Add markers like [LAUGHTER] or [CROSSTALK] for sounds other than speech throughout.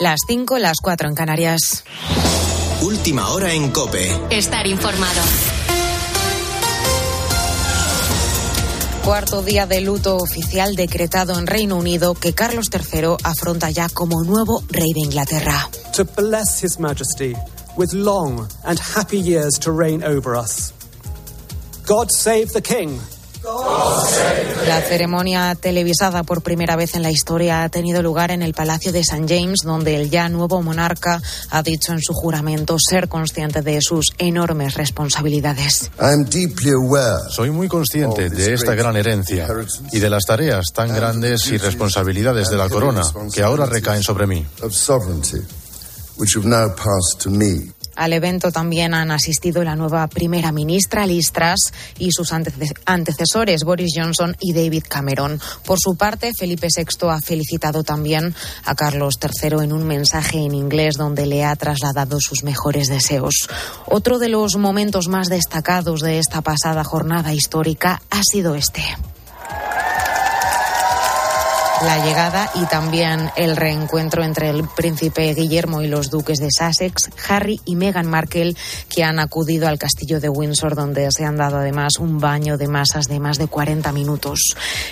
Las 5, las 4 en Canarias. Última hora en Cope. Estar informado. Cuarto día de luto oficial decretado en Reino Unido que Carlos III afronta ya como nuevo rey de Inglaterra. To bless His Majesty with long and happy years to reign over us. God save the King. La ceremonia televisada por primera vez en la historia ha tenido lugar en el Palacio de St. James, donde el ya nuevo monarca ha dicho en su juramento ser consciente de sus enormes responsabilidades. Soy muy consciente de esta gran herencia y de las tareas tan grandes y responsabilidades de la corona que ahora recaen sobre mí. Al evento también han asistido la nueva primera ministra Liz Truss y sus antecesores Boris Johnson y David Cameron. Por su parte, Felipe VI ha felicitado también a Carlos III en un mensaje en inglés donde le ha trasladado sus mejores deseos. Otro de los momentos más destacados de esta pasada jornada histórica ha sido este la llegada y también el reencuentro entre el príncipe Guillermo y los duques de Sussex, Harry y Meghan Markle, que han acudido al castillo de Windsor, donde se han dado además un baño de masas de más de 40 minutos.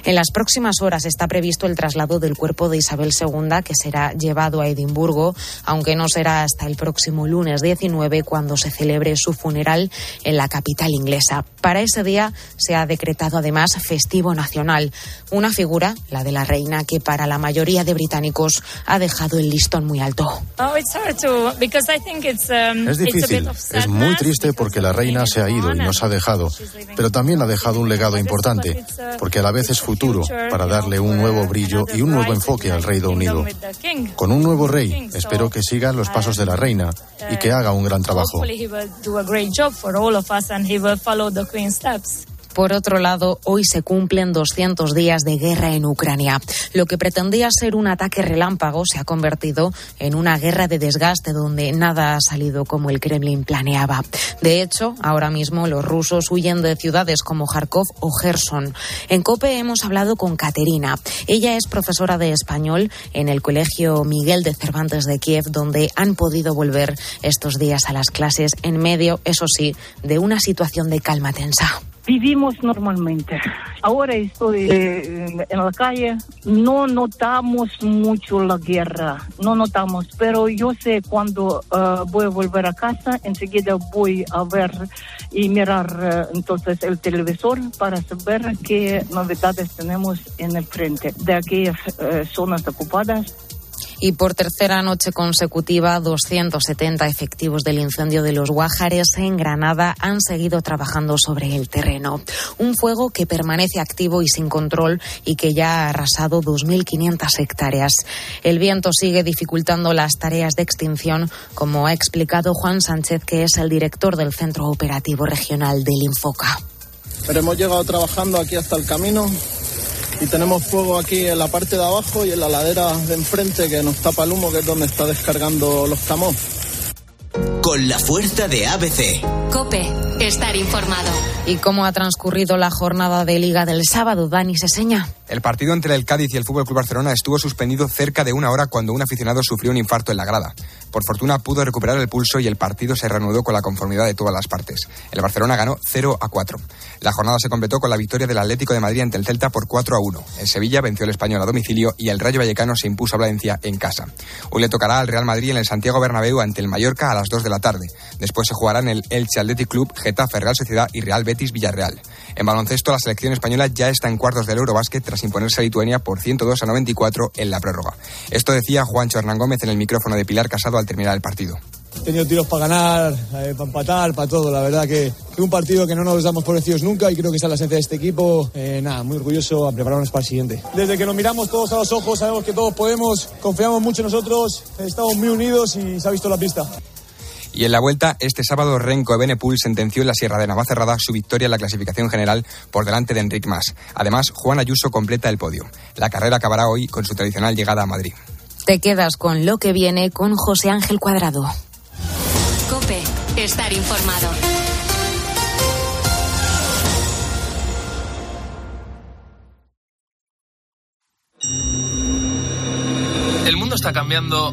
En las próximas horas está previsto el traslado del cuerpo de Isabel II, que será llevado a Edimburgo, aunque no será hasta el próximo lunes 19 cuando se celebre su funeral en la capital inglesa. Para ese día se ha decretado además festivo nacional, una figura, la de la reina que para la mayoría de británicos ha dejado el listón muy alto. Um, es difícil, es muy triste porque la reina se ha ido y nos ha dejado, pero también ha dejado un legado importante, porque a la vez es futuro para darle un nuevo brillo y un nuevo enfoque al Reino Unido. Con un nuevo rey, espero que siga los pasos de la reina y que haga un gran trabajo. Por otro lado, hoy se cumplen 200 días de guerra en Ucrania. Lo que pretendía ser un ataque relámpago se ha convertido en una guerra de desgaste donde nada ha salido como el Kremlin planeaba. De hecho, ahora mismo los rusos huyen de ciudades como Kharkov o Gerson. En COPE hemos hablado con Caterina. Ella es profesora de español en el Colegio Miguel de Cervantes de Kiev, donde han podido volver estos días a las clases en medio, eso sí, de una situación de calma tensa. Vivimos normalmente. Ahora estoy eh, en la calle, no notamos mucho la guerra, no notamos, pero yo sé cuando eh, voy a volver a casa, enseguida voy a ver y mirar eh, entonces el televisor para saber qué novedades tenemos en el frente de aquellas zonas ocupadas y por tercera noche consecutiva, 270 efectivos del incendio de los Guájares en Granada han seguido trabajando sobre el terreno. Un fuego que permanece activo y sin control y que ya ha arrasado 2.500 hectáreas. El viento sigue dificultando las tareas de extinción, como ha explicado Juan Sánchez, que es el director del Centro Operativo Regional del Infoca. Pero hemos llegado trabajando aquí hasta el camino y tenemos fuego aquí en la parte de abajo y en la ladera de enfrente que nos tapa el humo, que es donde está descargando los camos. Con la fuerza de ABC. Cope, estar informado. ¿Y cómo ha transcurrido la jornada de Liga del sábado, Dani Seseña? El partido entre el Cádiz y el Fútbol Club Barcelona estuvo suspendido cerca de una hora cuando un aficionado sufrió un infarto en la grada. Por fortuna pudo recuperar el pulso y el partido se reanudó con la conformidad de todas las partes. El Barcelona ganó 0 a 4. La jornada se completó con la victoria del Atlético de Madrid ante el Celta por 4 a 1. El Sevilla venció al Español a domicilio y el Rayo Vallecano se impuso a Valencia en casa. Hoy le tocará al Real Madrid en el Santiago Bernabéu ante el Mallorca a las 2 de la tarde. Después se jugarán el Elche Athletic Club, Getafe Real Sociedad y Real Betis Villarreal. En baloncesto, la selección española ya está en cuartos del Eurobásquet tras imponerse a Lituania por 102 a 94 en la prórroga. Esto decía Juancho Hernán Gómez en el micrófono de Pilar Casado al terminar el partido. He tenido tiros para ganar, eh, para empatar, para todo. La verdad que, es un partido que no nos damos por vencidos nunca y creo que esa es la esencia de este equipo. Eh, nada, muy orgulloso a prepararnos para el siguiente. Desde que nos miramos todos a los ojos, sabemos que todos podemos, confiamos mucho en nosotros, estamos muy unidos y se ha visto la pista. Y en la vuelta, este sábado, Renko Benepul sentenció en la Sierra de Navacerrada su victoria en la clasificación general por delante de Enric Mas. Además, Juan Ayuso completa el podio. La carrera acabará hoy con su tradicional llegada a Madrid. Te quedas con lo que viene con José Ángel Cuadrado. Cope, estar informado. El mundo está cambiando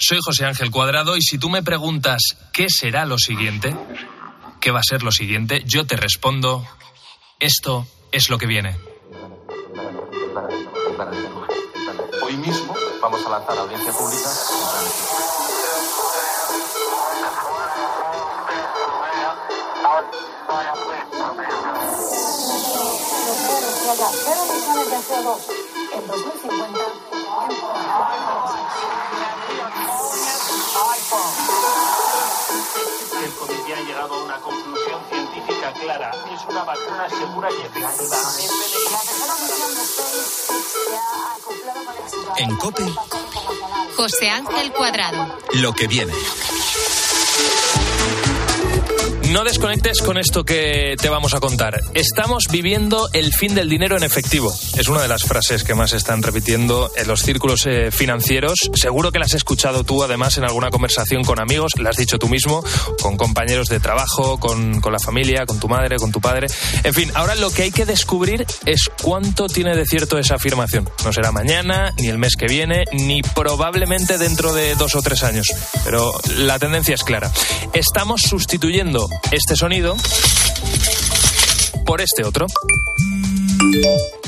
Soy José Ángel Cuadrado y si tú me preguntas qué será lo siguiente, qué va a ser lo siguiente, yo te respondo, esto es lo que viene. Hoy mismo vamos a lanzar a audiencia pública. en 2050 llegado a una conclusión científica clara. Es una vacuna segura y efectiva. En COPE, José Ángel Cuadrado. lo que viene. No desconectes con esto que te vamos a contar. Estamos viviendo el fin del dinero en efectivo. Es una de las frases que más están repitiendo en los círculos eh, financieros. Seguro que las has escuchado tú además en alguna conversación con amigos, la has dicho tú mismo, con compañeros de trabajo, con, con la familia, con tu madre, con tu padre. En fin, ahora lo que hay que descubrir es cuánto tiene de cierto esa afirmación. No será mañana, ni el mes que viene, ni probablemente dentro de dos o tres años. Pero la tendencia es clara. Estamos sustituyendo este sonido por este otro.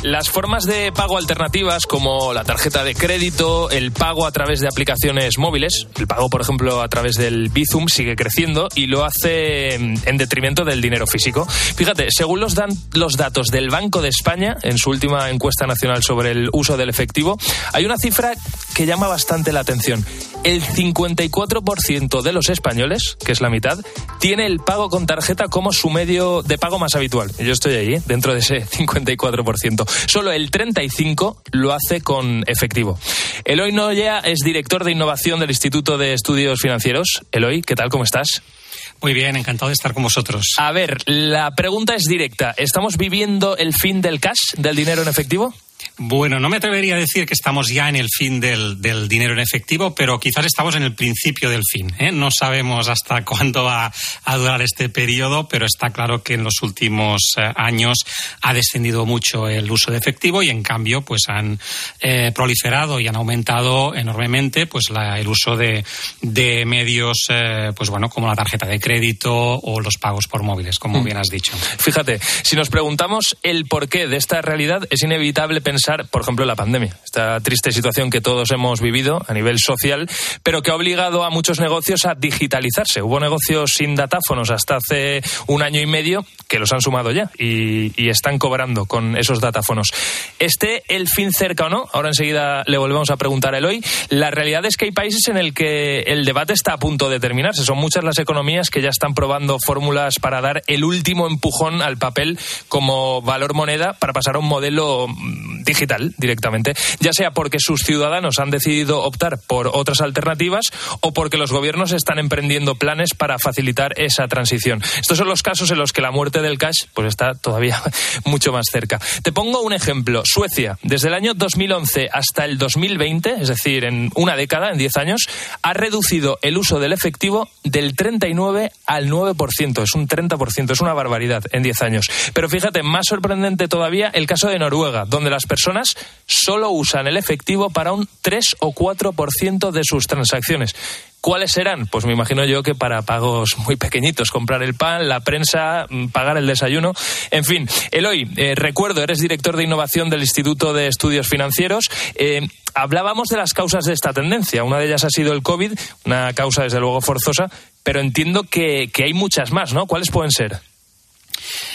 Las formas de pago alternativas como la tarjeta de crédito, el pago a través de aplicaciones móviles, el pago por ejemplo a través del Bizum sigue creciendo y lo hace en detrimento del dinero físico. Fíjate, según los, dan, los datos del Banco de España en su última encuesta nacional sobre el uso del efectivo, hay una cifra que llama bastante la atención. El 54% de los españoles, que es la mitad, tiene el pago con tarjeta como su medio de pago más habitual. Yo estoy ahí, ¿eh? dentro de ese 54%. Solo el 35% lo hace con efectivo. Eloy Noya es director de innovación del Instituto de Estudios Financieros. Eloy, ¿qué tal? ¿Cómo estás? Muy bien, encantado de estar con vosotros. A ver, la pregunta es directa. ¿Estamos viviendo el fin del cash, del dinero en efectivo? Bueno, no me atrevería a decir que estamos ya en el fin del, del dinero en efectivo, pero quizás estamos en el principio del fin. ¿eh? No sabemos hasta [LAUGHS] cuándo va a durar este periodo, pero está claro que en los últimos eh, años ha descendido mucho el uso de efectivo y, en cambio, pues han eh, proliferado y han aumentado enormemente pues la- el uso de, de medios, eh, pues bueno, como la tarjeta de crédito o los pagos por móviles, como Mm. bien has dicho. Fíjate, si nos preguntamos el porqué de esta realidad, es inevitable pensar, por ejemplo, la pandemia, esta triste situación que todos hemos vivido a nivel social, pero que ha obligado a muchos negocios a digitalizarse. Hubo negocios sin datáfonos hasta hace un año y medio que los han sumado ya y, y están cobrando con esos datáfonos. ¿Esté el fin cerca o no? Ahora enseguida le volvemos a preguntar a Eloy. La realidad es que hay países en el que el debate está a punto de terminarse. Son muchas las economías que ya están probando fórmulas para dar el último empujón al papel como valor moneda para pasar a un modelo mm, digital directamente, ya sea porque sus ciudadanos han decidido optar por otras alternativas o porque los gobiernos están emprendiendo planes para facilitar esa transición. Estos son los casos en los que la muerte del cash pues está todavía [LAUGHS] mucho más cerca. Te pongo un ejemplo. Suecia, desde el año 2011 hasta el 2020, es decir, en una década, en 10 años, ha reducido el uso del efectivo del 39 al 9%. Es un 30%, es una barbaridad en 10 años. Pero fíjate, más sorprendente todavía el caso de Noruega, donde las personas solo usan el efectivo para un 3 o 4% de sus transacciones. ¿Cuáles serán? Pues me imagino yo que para pagos muy pequeñitos, comprar el pan, la prensa, mm, pagar el desayuno. En fin, Eloy, eh, recuerdo, eres director de innovación del Instituto de Estudios Financieros. Eh, hablábamos de las causas de esta tendencia. Una de ellas ha sido el COVID, una causa desde luego forzosa, pero entiendo que, que hay muchas más, ¿no? ¿Cuáles pueden ser?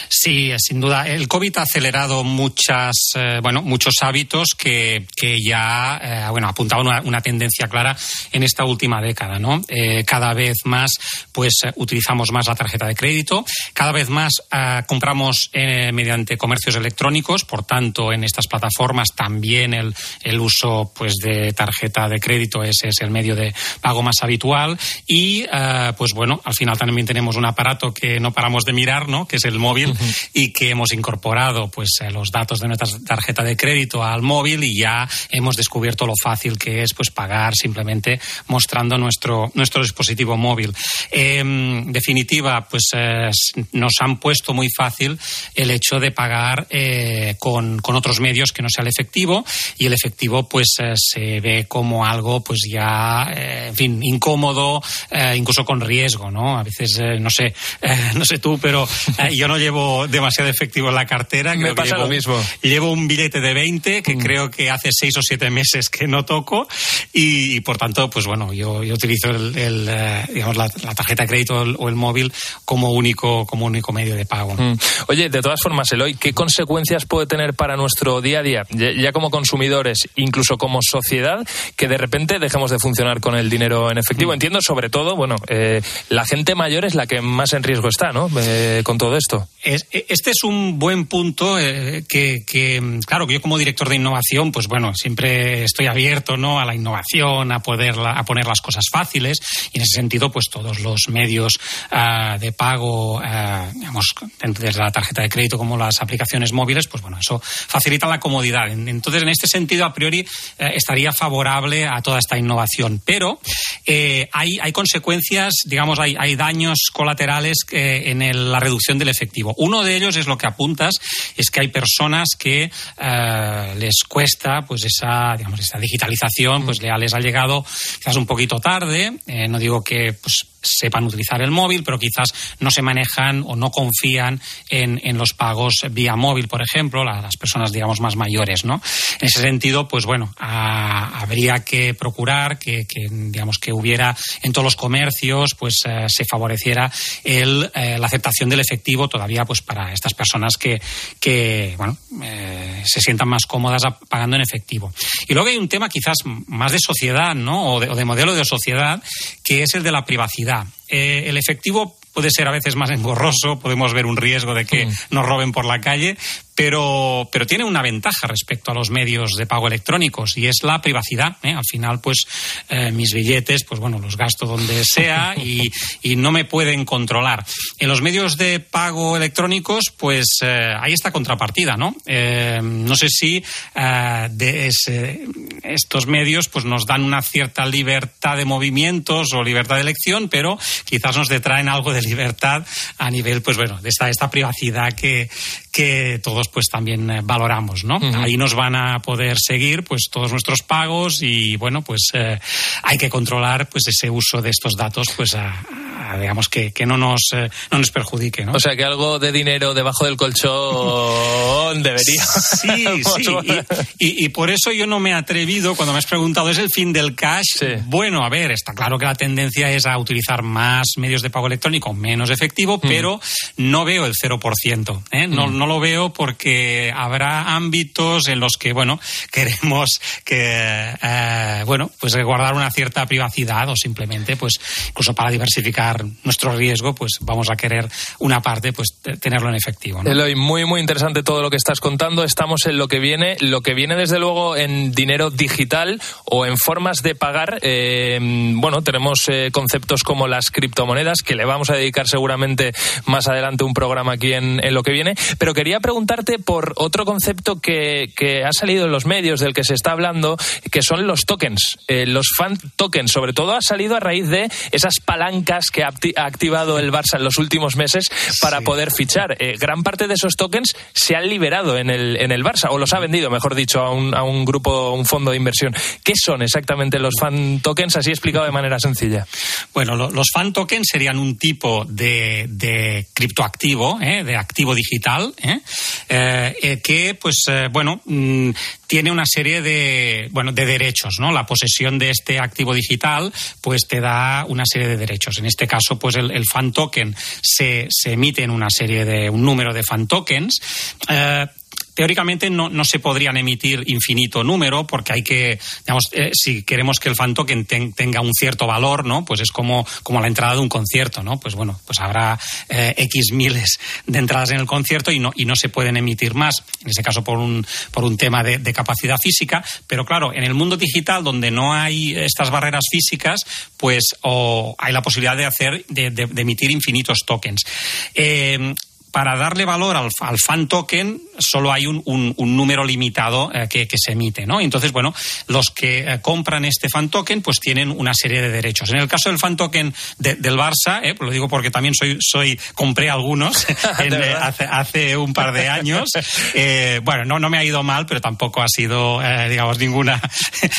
Sí, sin duda. El COVID ha acelerado muchas, eh, bueno, muchos hábitos que, que ya, eh, bueno, apuntaban una, una, tendencia clara en esta última década, ¿no? Eh, cada vez más, pues, utilizamos más la tarjeta de crédito, cada vez más compramos mediante comercios electrónicos, por tanto, en estas plataformas también el, el uso, pues, de tarjeta de crédito es, es el medio de pago más habitual y, pues, bueno, al final también tenemos un aparato que no paramos de mirar, ¿no? Que es el móvil y que hemos incorporado pues eh, los datos de nuestra tarjeta de crédito al móvil y ya hemos descubierto lo fácil que es pues pagar simplemente mostrando nuestro nuestro dispositivo móvil. En definitiva, pues eh, nos han puesto muy fácil el hecho de pagar eh, con, con, otros medios que no sea el efectivo y el efectivo pues se ve como algo pues ya en fin incómodo incluso con riesgo, ¿no? A veces no sé [LAUGHS] no sé tú, pero yo no llevo demasiado efectivo en la cartera. Me pasa lo mismo. Llevo un billete de 20 que mm. creo que hace seis o siete meses que no toco y, por tanto, pues bueno, yo, yo utilizo el, eh, digamos, la, tarjeta de crédito o el móvil como único, como único medio de pago. Mm. Oye, de todas formas, Eloy, ¿qué consecuencias puede tener para nuestro día a día, ya, como consumidores, incluso como sociedad, que de repente dejemos de funcionar con el dinero en efectivo? Mm. Entiendo, sobre todo, bueno, eh, la gente mayor es la que más en riesgo está, ¿no? Eh, con todo esto. E, este es un buen punto eh, que, claro, que yo como director de innovación, pues bueno, siempre estoy abierto ¿no? a la innovación, a, poder a poner las cosas fáciles y en ese sentido, pues todos los medios ah, de pago, uh, digamos, desde la tarjeta de crédito como las aplicaciones móviles, pues bueno, eso facilita la comodidad. Entonces, en este sentido, a priori, eh, estaría favorable a toda esta innovación. Pero hay, hay consecuencias, digamos, hay, hay daños colaterales en la reducción del efectivo. Uno de ellos es lo que apuntas, es que hay personas que eh, les cuesta pues esa, digamos, esa digitalización, pues ya les ha llegado quizás un poquito tarde. Eh, no digo que pues, sepan utilizar el móvil, pero quizás no se manejan o no confían en, en los pagos vía móvil, por ejemplo, las personas, digamos, más mayores, ¿no? En ese sentido, pues bueno, habría que procurar que, digamos, que hubiera en todos los comercios, pues eh, se favoreciera el, eh, la aceptación del efectivo todavía, pues para estas personas que, que bueno, eh, se sientan más cómodas pagando en efectivo. Y luego hay un tema quizás más de sociedad, ¿no? o de modelo de sociedad, que es el de la privacidad. Eh, el efectivo puede ser a veces más engorroso, podemos ver un riesgo de que mm. nos roben por la calle, pero, pero tiene una ventaja respecto a los medios de pago electrónicos y es la privacidad. ¿eh? Al final, pues eh, mis billetes, pues bueno, los gasto donde sea [LAUGHS] y, y, no me pueden controlar. En los medios de pago electrónicos, pues eh, hay esta contrapartida, ¿no? Eh, no sé si eh, de ese, estos medios pues nos dan una cierta libertad de movimientos o libertad de elección, pero quizás nos detraen algo de libertad a nivel, pues bueno, de esta, esta privacidad que, que todos pues también eh, valoramos, ¿no? Ahí nos van a poder seguir pues todos nuestros pagos y bueno, pues eh, hay que controlar pues ese uso de estos datos pues a, digamos que, que no nos eh, no nos perjudique, ¿no? O sea, que algo de dinero debajo del colchón [LAUGHS] debería. Sí, [LAUGHS] sí. Y, y, por eso yo no me he atrevido cuando me has preguntado ¿es el fin del cash? Bueno, a ver, está claro que la tendencia es a utilizar más medios de pago electrónico, menos efectivo, pero no veo el 0%, ¿eh? No, no lo veo porque habrá ámbitos en los que, bueno, [LAUGHS] queremos que, eh, bueno, pues guardar una cierta privacidad o simplemente, pues, incluso para diversificar nuestro riesgo, pues vamos a querer una parte, pues, tenerlo en efectivo. Eloy, muy, muy interesante todo lo que estás contando. Estamos en lo que viene, lo que viene desde luego en dinero digital o en formas de pagar. Eh, bueno, tenemos eh, conceptos como las criptomonedas, que le vamos a dedicar seguramente más adelante un programa aquí en, en lo que viene, pero quería preguntarte por otro concepto que, que, ha salido en los medios, del que se está hablando, que son los tokens, eh, los fan tokens. Sobre todo ha salido a raíz de esas palancas que ha activado el Barça en los últimos meses para poder fichar. Eh, gran parte de esos tokens se han liberado en el, en el Barça, o los ha vendido, mejor dicho, a un, a un grupo, un fondo de inversión. ¿Qué son exactamente los fan tokens, así explicado de manera sencilla? Bueno, los fan tokens serían un tipo de, de criptoactivo, ¿eh? de activo digital, ¿eh? Eh, eh, que, pues, bueno, mm, tiene una serie de, bueno, de derechos, ¿no? La posesión de este activo digital, pues, te da una serie de derechos. En este caso, pues el, fan token se, se, emite en una serie de un número de fan tokens. Eh, teóricamente no, no, se podrían emitir infinito número porque hay que, digamos, eh, si queremos que el fan token tenga un cierto valor, ¿no? Pues es como, como la entrada de un concierto, ¿no? Pues bueno, pues habrá eh, X miles de entradas en el concierto y no, y no se pueden emitir más, en ese caso por un, por un tema de, capacidad física, pero claro, en el mundo digital donde no hay estas barreras físicas, pues o hay la posibilidad de hacer, de, de emitir infinitos tokens. Eh, para darle valor al, fan token solo hay un, número limitado eh, que, se emite, ¿no? Entonces, bueno, los que eh, compran este fan token pues tienen una serie de derechos. En el caso del fan token del Barça, eh, lo digo porque también soy, soy compré algunos [LAUGHS] hace, un par de años. bueno, no, no me ha ido mal, pero tampoco ha sido, digamos, ninguna,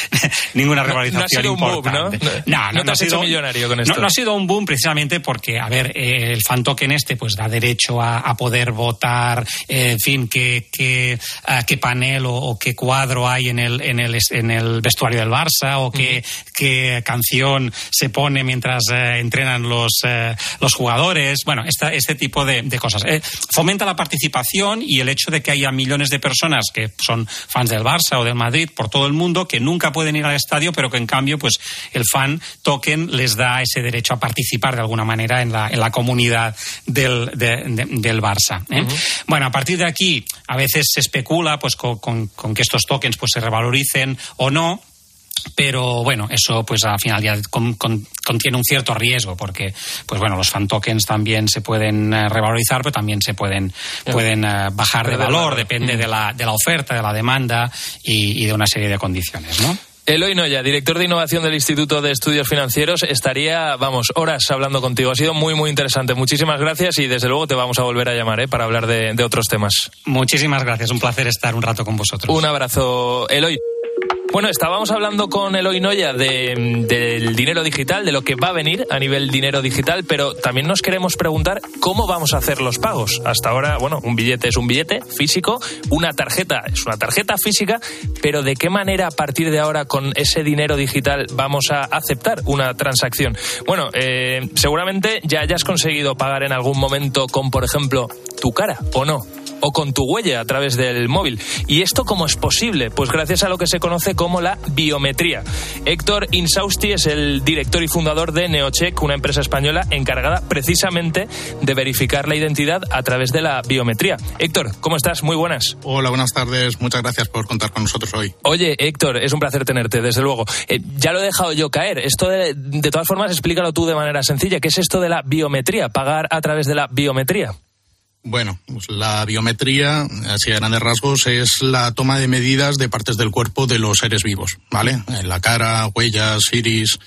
[LAUGHS] ninguna revalorización no, importante. Boom, ¿no? No, no, ha sido millonario con esto. No, ha sido un boom precisamente porque, a ver, el fan token este pues da derecho a a poder votar, eh, en fin, qué, qué, qué panel o, qué cuadro hay en el, en el, en el vestuario del Barça o qué, qué canción se pone mientras eh, entrenan los, eh, los jugadores. Bueno, esta, este tipo de, de cosas. fomenta la participación y el hecho de que haya millones de personas que son fans del Barça o del Madrid por todo el mundo que nunca pueden ir al estadio, pero que en cambio, pues el fan token les da ese derecho a participar de alguna manera en la, en la comunidad del, del Barça. ¿eh? Bueno, a partir de aquí, a veces se especula pues, con, que estos tokens pues, se revaloricen o no, pero bueno, eso pues al final ya contiene un cierto riesgo porque pues bueno, los fan tokens también se pueden eh, revalorizar, pero también se pueden, pueden eh, bajar de valor, depende de, la, de la oferta, de la demanda y, y de una serie de condiciones, ¿no? Eloy Noya, director de innovación del Instituto de Estudios Financieros, estaría, vamos, horas hablando contigo. Ha sido muy, muy interesante. Muchísimas gracias y desde luego te vamos a volver a llamar ¿eh? para hablar de, de otros temas. Muchísimas gracias. Un placer estar un rato con vosotros. Un abrazo, Eloy. Bueno, estábamos hablando con Eloy Noya del dinero digital, de lo que va a venir a nivel dinero digital, pero también nos queremos preguntar cómo vamos a hacer los pagos. Hasta ahora, bueno, un billete es un billete físico, una tarjeta es una tarjeta física, pero ¿de qué manera a partir de ahora con ese dinero digital vamos a aceptar una transacción? Bueno, eh, seguramente ya hayas conseguido pagar en algún momento con, por ejemplo, tu cara o no o con tu huella a través del móvil. ¿Y esto cómo es posible? Pues gracias a lo que se conoce como la biometría. Héctor Insausti es el director y fundador de Neocheck, una empresa española encargada precisamente de verificar la identidad a través de la biometría. Héctor, ¿cómo estás? Muy buenas. Hola, buenas tardes. Muchas gracias por contar con nosotros hoy. Oye, Héctor, es un placer tenerte, desde luego. Eh, ya lo he dejado yo caer. Esto, de, de todas formas, explícalo tú de manera sencilla. ¿Qué es esto de la biometría? Pagar a través de la biometría. Bueno, pues la biometría, así a grandes rasgos, es la toma de medidas de partes del cuerpo de los seres vivos, ¿vale? En la cara, huellas, iris,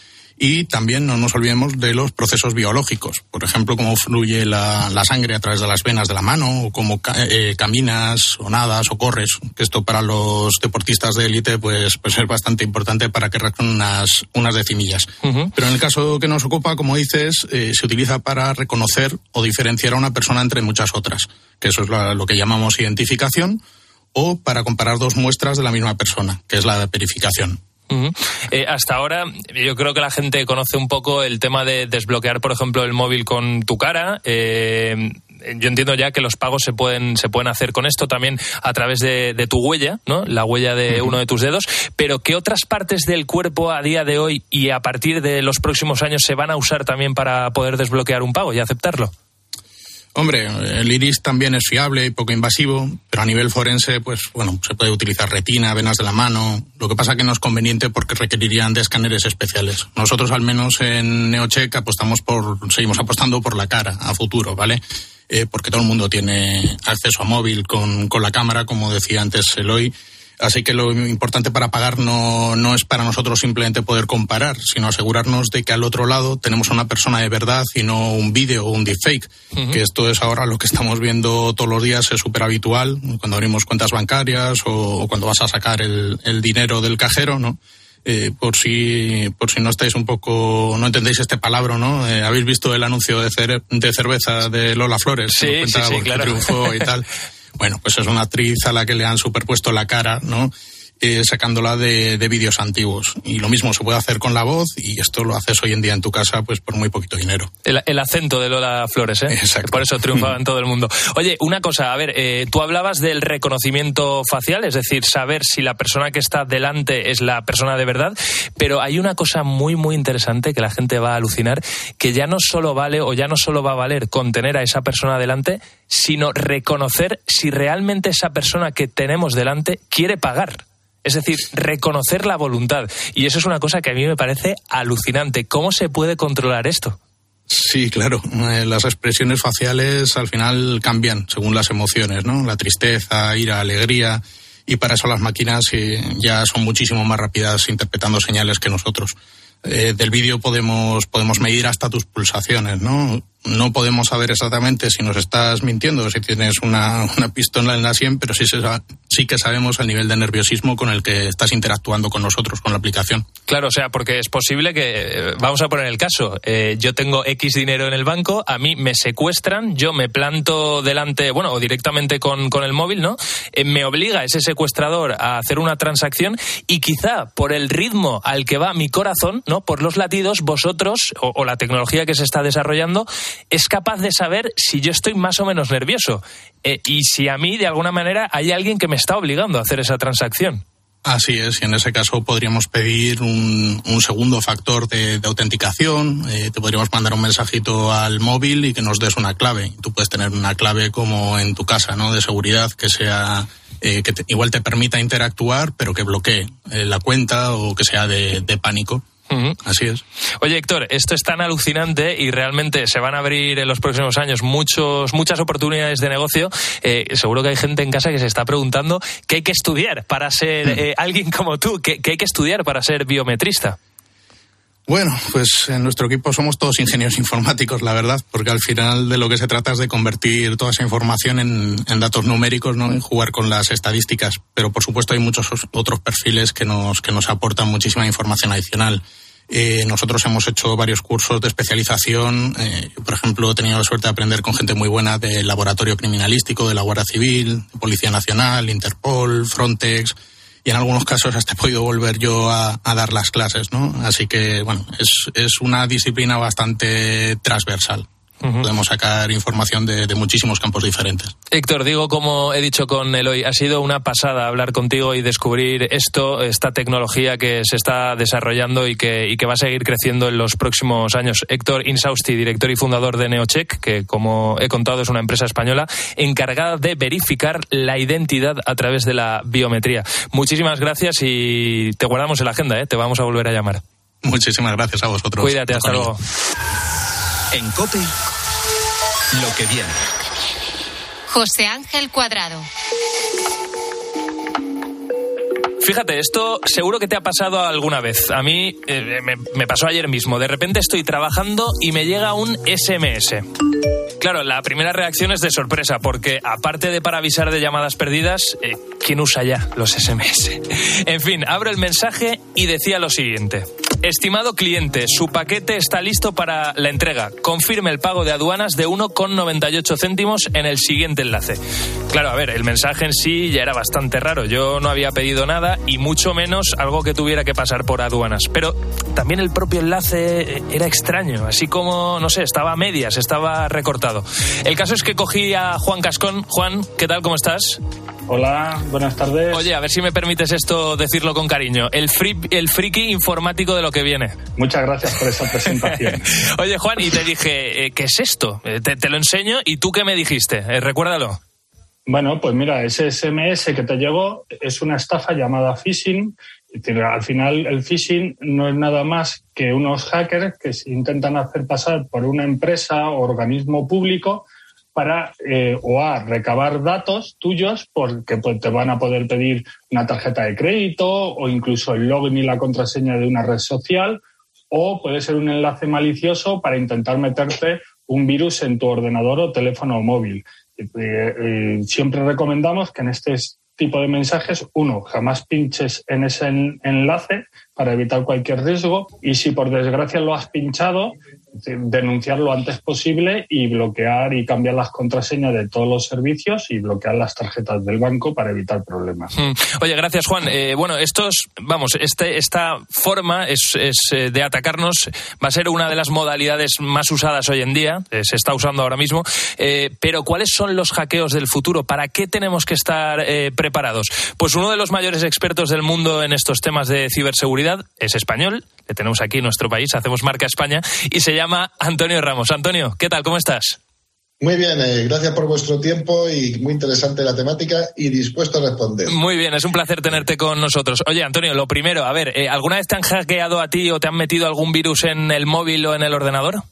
y también no nos olvidemos de los procesos biológicos, por ejemplo, cómo fluye la, sangre a través de las venas de la mano, o cómo eh, caminas, o nadas, o corres, que esto para los deportistas de élite pues, pues es bastante importante para que reaccionen unas, unas decimillas. Pero en el caso que nos ocupa, como dices, eh, se utiliza para reconocer o diferenciar a una persona entre muchas otras, que eso es lo que llamamos identificación, o para comparar dos muestras de la misma persona, que es la verificación. Eh, hasta ahora, yo creo que la gente conoce un poco el tema de desbloquear, por ejemplo, el móvil con tu cara. Eh, yo entiendo ya que los pagos se pueden, se pueden hacer con esto también a través de, tu huella, ¿no? La huella de uno de tus dedos. Pero ¿qué otras partes del cuerpo a día de hoy y a partir de los próximos años se van a usar también para poder desbloquear un pago y aceptarlo? Hombre, el iris también es fiable y poco invasivo, pero a nivel forense, pues bueno, se puede utilizar retina, venas de la mano. Lo que pasa que no es conveniente porque requerirían de escáneres especiales. Nosotros, al menos en Neocheck, apostamos por, seguimos apostando por la cara a futuro, ¿vale? Eh, porque todo el mundo tiene acceso a móvil con, con la cámara, como decía antes Eloy Así que lo importante para pagar no, no es para nosotros simplemente poder comparar, sino asegurarnos de que al otro lado tenemos a una persona de verdad y no un vídeo o un deepfake. Que esto es ahora lo que estamos viendo todos los días, es súper habitual cuando abrimos cuentas bancarias o, cuando vas a sacar el, el dinero del cajero, ¿no? Eh, por si por si no estáis un poco no entendéis este palabra no eh, habéis visto el anuncio de, de cerveza de Lola Flores sí, sí, sí, claro. triunfo y tal [LAUGHS] Bueno, pues es una actriz a la que le han superpuesto la cara, ¿no? Eh, sacándola de, vídeos antiguos. Y lo mismo se puede hacer con la voz y esto lo haces hoy en día en tu casa pues por muy poquito dinero. El, acento de Lola Flores, ¿eh? Exacto. Por eso triunfaba [LAUGHS] en todo el mundo. Oye, una cosa, a ver, eh, tú hablabas del reconocimiento facial, es decir, saber si la persona que está delante es la persona de verdad, pero hay una cosa muy, muy interesante que la gente va a alucinar, que ya no solo vale o ya no solo va a valer con tener a esa persona delante, sino reconocer si realmente esa persona que tenemos delante quiere pagar. Es decir, reconocer la voluntad. Y eso es una cosa que a mí me parece alucinante. ¿Cómo se puede controlar esto? Sí, claro. Eh, las expresiones faciales al final cambian según las emociones, ¿no? La tristeza, ira, alegría. Y para eso las máquinas eh, ya son muchísimo más rápidas interpretando señales que nosotros. Eh, del vídeo podemos, podemos medir hasta tus pulsaciones, ¿no? No podemos saber exactamente si nos estás mintiendo, si tienes una, pistola en la sien, pero sí, sí que sabemos el nivel de nerviosismo con el que estás interactuando con nosotros, con la aplicación. Claro, o sea, porque es posible que, eh, vamos a poner el caso, eh, yo tengo X dinero en el banco, a mí me secuestran, yo me planto delante, bueno, o directamente con, con el móvil, ¿no? Eh, me obliga ese secuestrador a hacer una transacción y quizá por el ritmo al que va mi corazón, ¿no? Por los latidos, vosotros, o la tecnología que se está desarrollando, es capaz de saber si yo estoy más o menos nervioso eh, y si a mí de alguna manera hay alguien que me está obligando a hacer esa transacción. Así es, y en ese caso podríamos pedir un, segundo factor de, autenticación, eh, te podríamos mandar un mensajito al móvil y que nos des una clave. Tú puedes tener una clave como en tu casa, ¿no? De seguridad que sea eh, que igual te permita interactuar, pero que bloquee la cuenta o que sea de pánico. Así es. Oye, Héctor, esto es tan alucinante y realmente se van a abrir en los próximos años muchos, muchas oportunidades de negocio. Eh, seguro que hay gente en casa que se está preguntando qué hay que estudiar para ser eh, alguien como tú, qué, hay que estudiar para ser biometrista. Bueno, pues en nuestro equipo somos todos ingenieros [LAUGHS] informáticos, la verdad, porque al final de lo que se trata es de convertir toda esa información en, datos numéricos, ¿no? En jugar con las estadísticas. Pero por supuesto hay muchos otros perfiles que nos, que nos aportan muchísima información adicional. Eh, nosotros hemos hecho varios cursos de especialización. Eh, por ejemplo, he tenido la suerte de aprender con gente muy buena del laboratorio criminalístico, de la Guardia Civil, Policía Nacional, Interpol, Frontex. Y en algunos casos hasta he podido volver yo a, dar las clases, ¿no? Así que, bueno, es, es una disciplina bastante transversal. Podemos sacar información de, muchísimos campos diferentes. Héctor, digo como he dicho con Eloy, ha sido una pasada hablar contigo y descubrir esto, esta tecnología que se está desarrollando y que, y que va a seguir creciendo en los próximos años. Héctor Insausti, director y fundador de Neocheck, que como he contado es una empresa española encargada de verificar la identidad a través de la biometría. Muchísimas gracias y te guardamos en la agenda, ¿eh? te vamos a volver a llamar. Muchísimas gracias a vosotros. Cuídate, hasta luego. En COPE, lo que viene. José Ángel Cuadrado. Fíjate, esto seguro que te ha pasado alguna vez. A mí eh, me, pasó ayer mismo. De repente estoy trabajando y me llega un SMS. Claro, la primera reacción es de sorpresa, porque aparte de para avisar de llamadas perdidas, eh, ¿quién usa ya los SMS? [LAUGHS] En fin, abro el mensaje y decía lo siguiente. Estimado cliente, su paquete está listo para la entrega. Confirme el pago de aduanas de 1,98 céntimos en el siguiente enlace. Claro, a ver, el mensaje en sí ya era bastante raro. Yo no había pedido nada y mucho menos algo que tuviera que pasar por aduanas. Pero también el propio enlace era extraño, así como, no sé, estaba a medias, estaba recortado. El caso es que cogí a Juan Cascón. Juan, ¿qué tal? ¿Cómo estás? Hola, buenas tardes. Oye, a ver si me permites esto decirlo con cariño. El, el friki informático de lo que viene. Muchas gracias por esa presentación. [LAUGHS] Oye, Juan, y te dije, eh, ¿qué es esto? Eh, te, lo enseño y tú qué me dijiste. Eh, recuérdalo. Bueno, pues mira, ese SMS que te llegó es una estafa llamada phishing. Al final, el phishing no es nada más que unos hackers que intentan hacer pasar por una empresa o organismo público para eh, o a recabar datos tuyos porque pues, te van a poder pedir una tarjeta de crédito o incluso el login y la contraseña de una red social o puede ser un enlace malicioso para intentar meterte un virus en tu ordenador o teléfono móvil. Eh, eh, siempre recomendamos que en este tipo de mensajes, uno, jamás pinches en ese enlace para evitar cualquier riesgo y si por desgracia lo has pinchado, denunciar lo antes posible y bloquear y cambiar las contraseñas de todos los servicios y bloquear las tarjetas del banco para evitar problemas. Mm. Oye, gracias Juan. Eh, bueno, estos, vamos, este, esta forma es, eh, de atacarnos va a ser una de las modalidades más usadas hoy en día, eh, se está usando ahora mismo, pero ¿cuáles son los hackeos del futuro? ¿Para qué tenemos que estar preparados? Pues uno de los mayores expertos del mundo en estos temas de ciberseguridad es español, le tenemos aquí en nuestro país, hacemos marca España, y se llama Antonio Ramos. Antonio, ¿qué tal? ¿Cómo estás? Muy bien, eh, gracias por vuestro tiempo y muy interesante la temática y dispuesto a responder. Muy bien, es un placer tenerte con nosotros. Oye, Antonio, lo primero, a ver, eh, ¿alguna vez te han hackeado a ti o te han metido algún virus en el móvil o en el ordenador?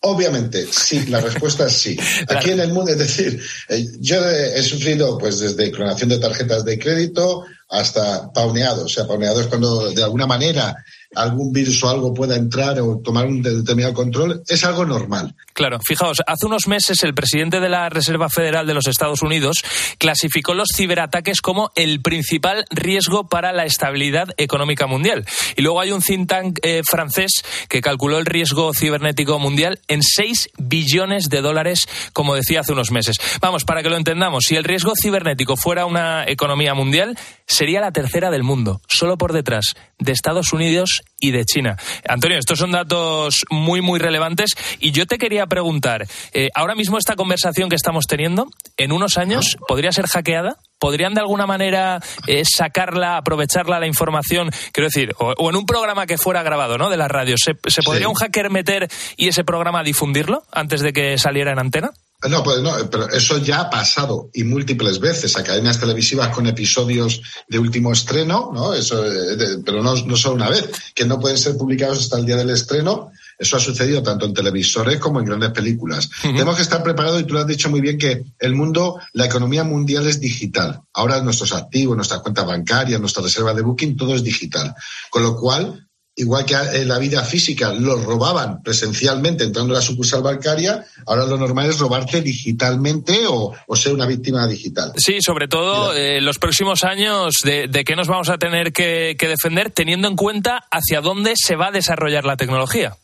Obviamente, sí, la respuesta es sí. [LAUGHS] Aquí en el mundo, es decir, eh, yo he sufrido pues desde clonación de tarjetas de crédito hasta pauneado. O sea, pauneado es cuando de alguna manera algún virus o algo pueda entrar o tomar un determinado control, es algo normal. Claro, fijaos, hace unos meses el presidente de la Reserva Federal de los Estados Unidos clasificó los ciberataques como el principal riesgo para la estabilidad económica mundial. Y luego hay un think tank eh, francés que calculó el riesgo cibernético mundial en 6 billones de dólares, como decía hace unos meses. Vamos, para que lo entendamos, si el riesgo cibernético fuera una economía mundial, sería la tercera del mundo, solo por detrás de Estados Unidos y de China. Antonio, estos son datos muy, muy relevantes y yo te quería preguntar, eh, ahora mismo esta conversación que estamos teniendo, en unos años, ¿podría ser hackeada? ¿Podrían de alguna manera eh, sacarla, aprovecharla la información? Quiero decir, o, en un programa que fuera grabado, ¿no? De la radio, ¿se, podría un hacker meter y ese programa difundirlo antes de que saliera en antena? No, pues no, pero eso ya ha pasado y múltiples veces a cadenas televisivas con episodios de último estreno, ¿no? Eso, eh, pero no, no solo una vez, que no pueden ser publicados hasta el día del estreno. Eso ha sucedido tanto en televisores como en grandes películas. Tenemos que estar preparados y tú lo has dicho muy bien que el mundo, la economía mundial es digital. Ahora nuestros activos, nuestras cuentas bancarias, nuestra reserva de booking, todo es digital. Con lo cual, igual que en la vida física los robaban presencialmente entrando a la sucursal bancaria, ahora lo normal es robarte digitalmente o, ser una víctima digital. Sí, sobre todo en eh, los próximos años, de, qué nos vamos a tener que, defender teniendo en cuenta hacia dónde se va a desarrollar la tecnología.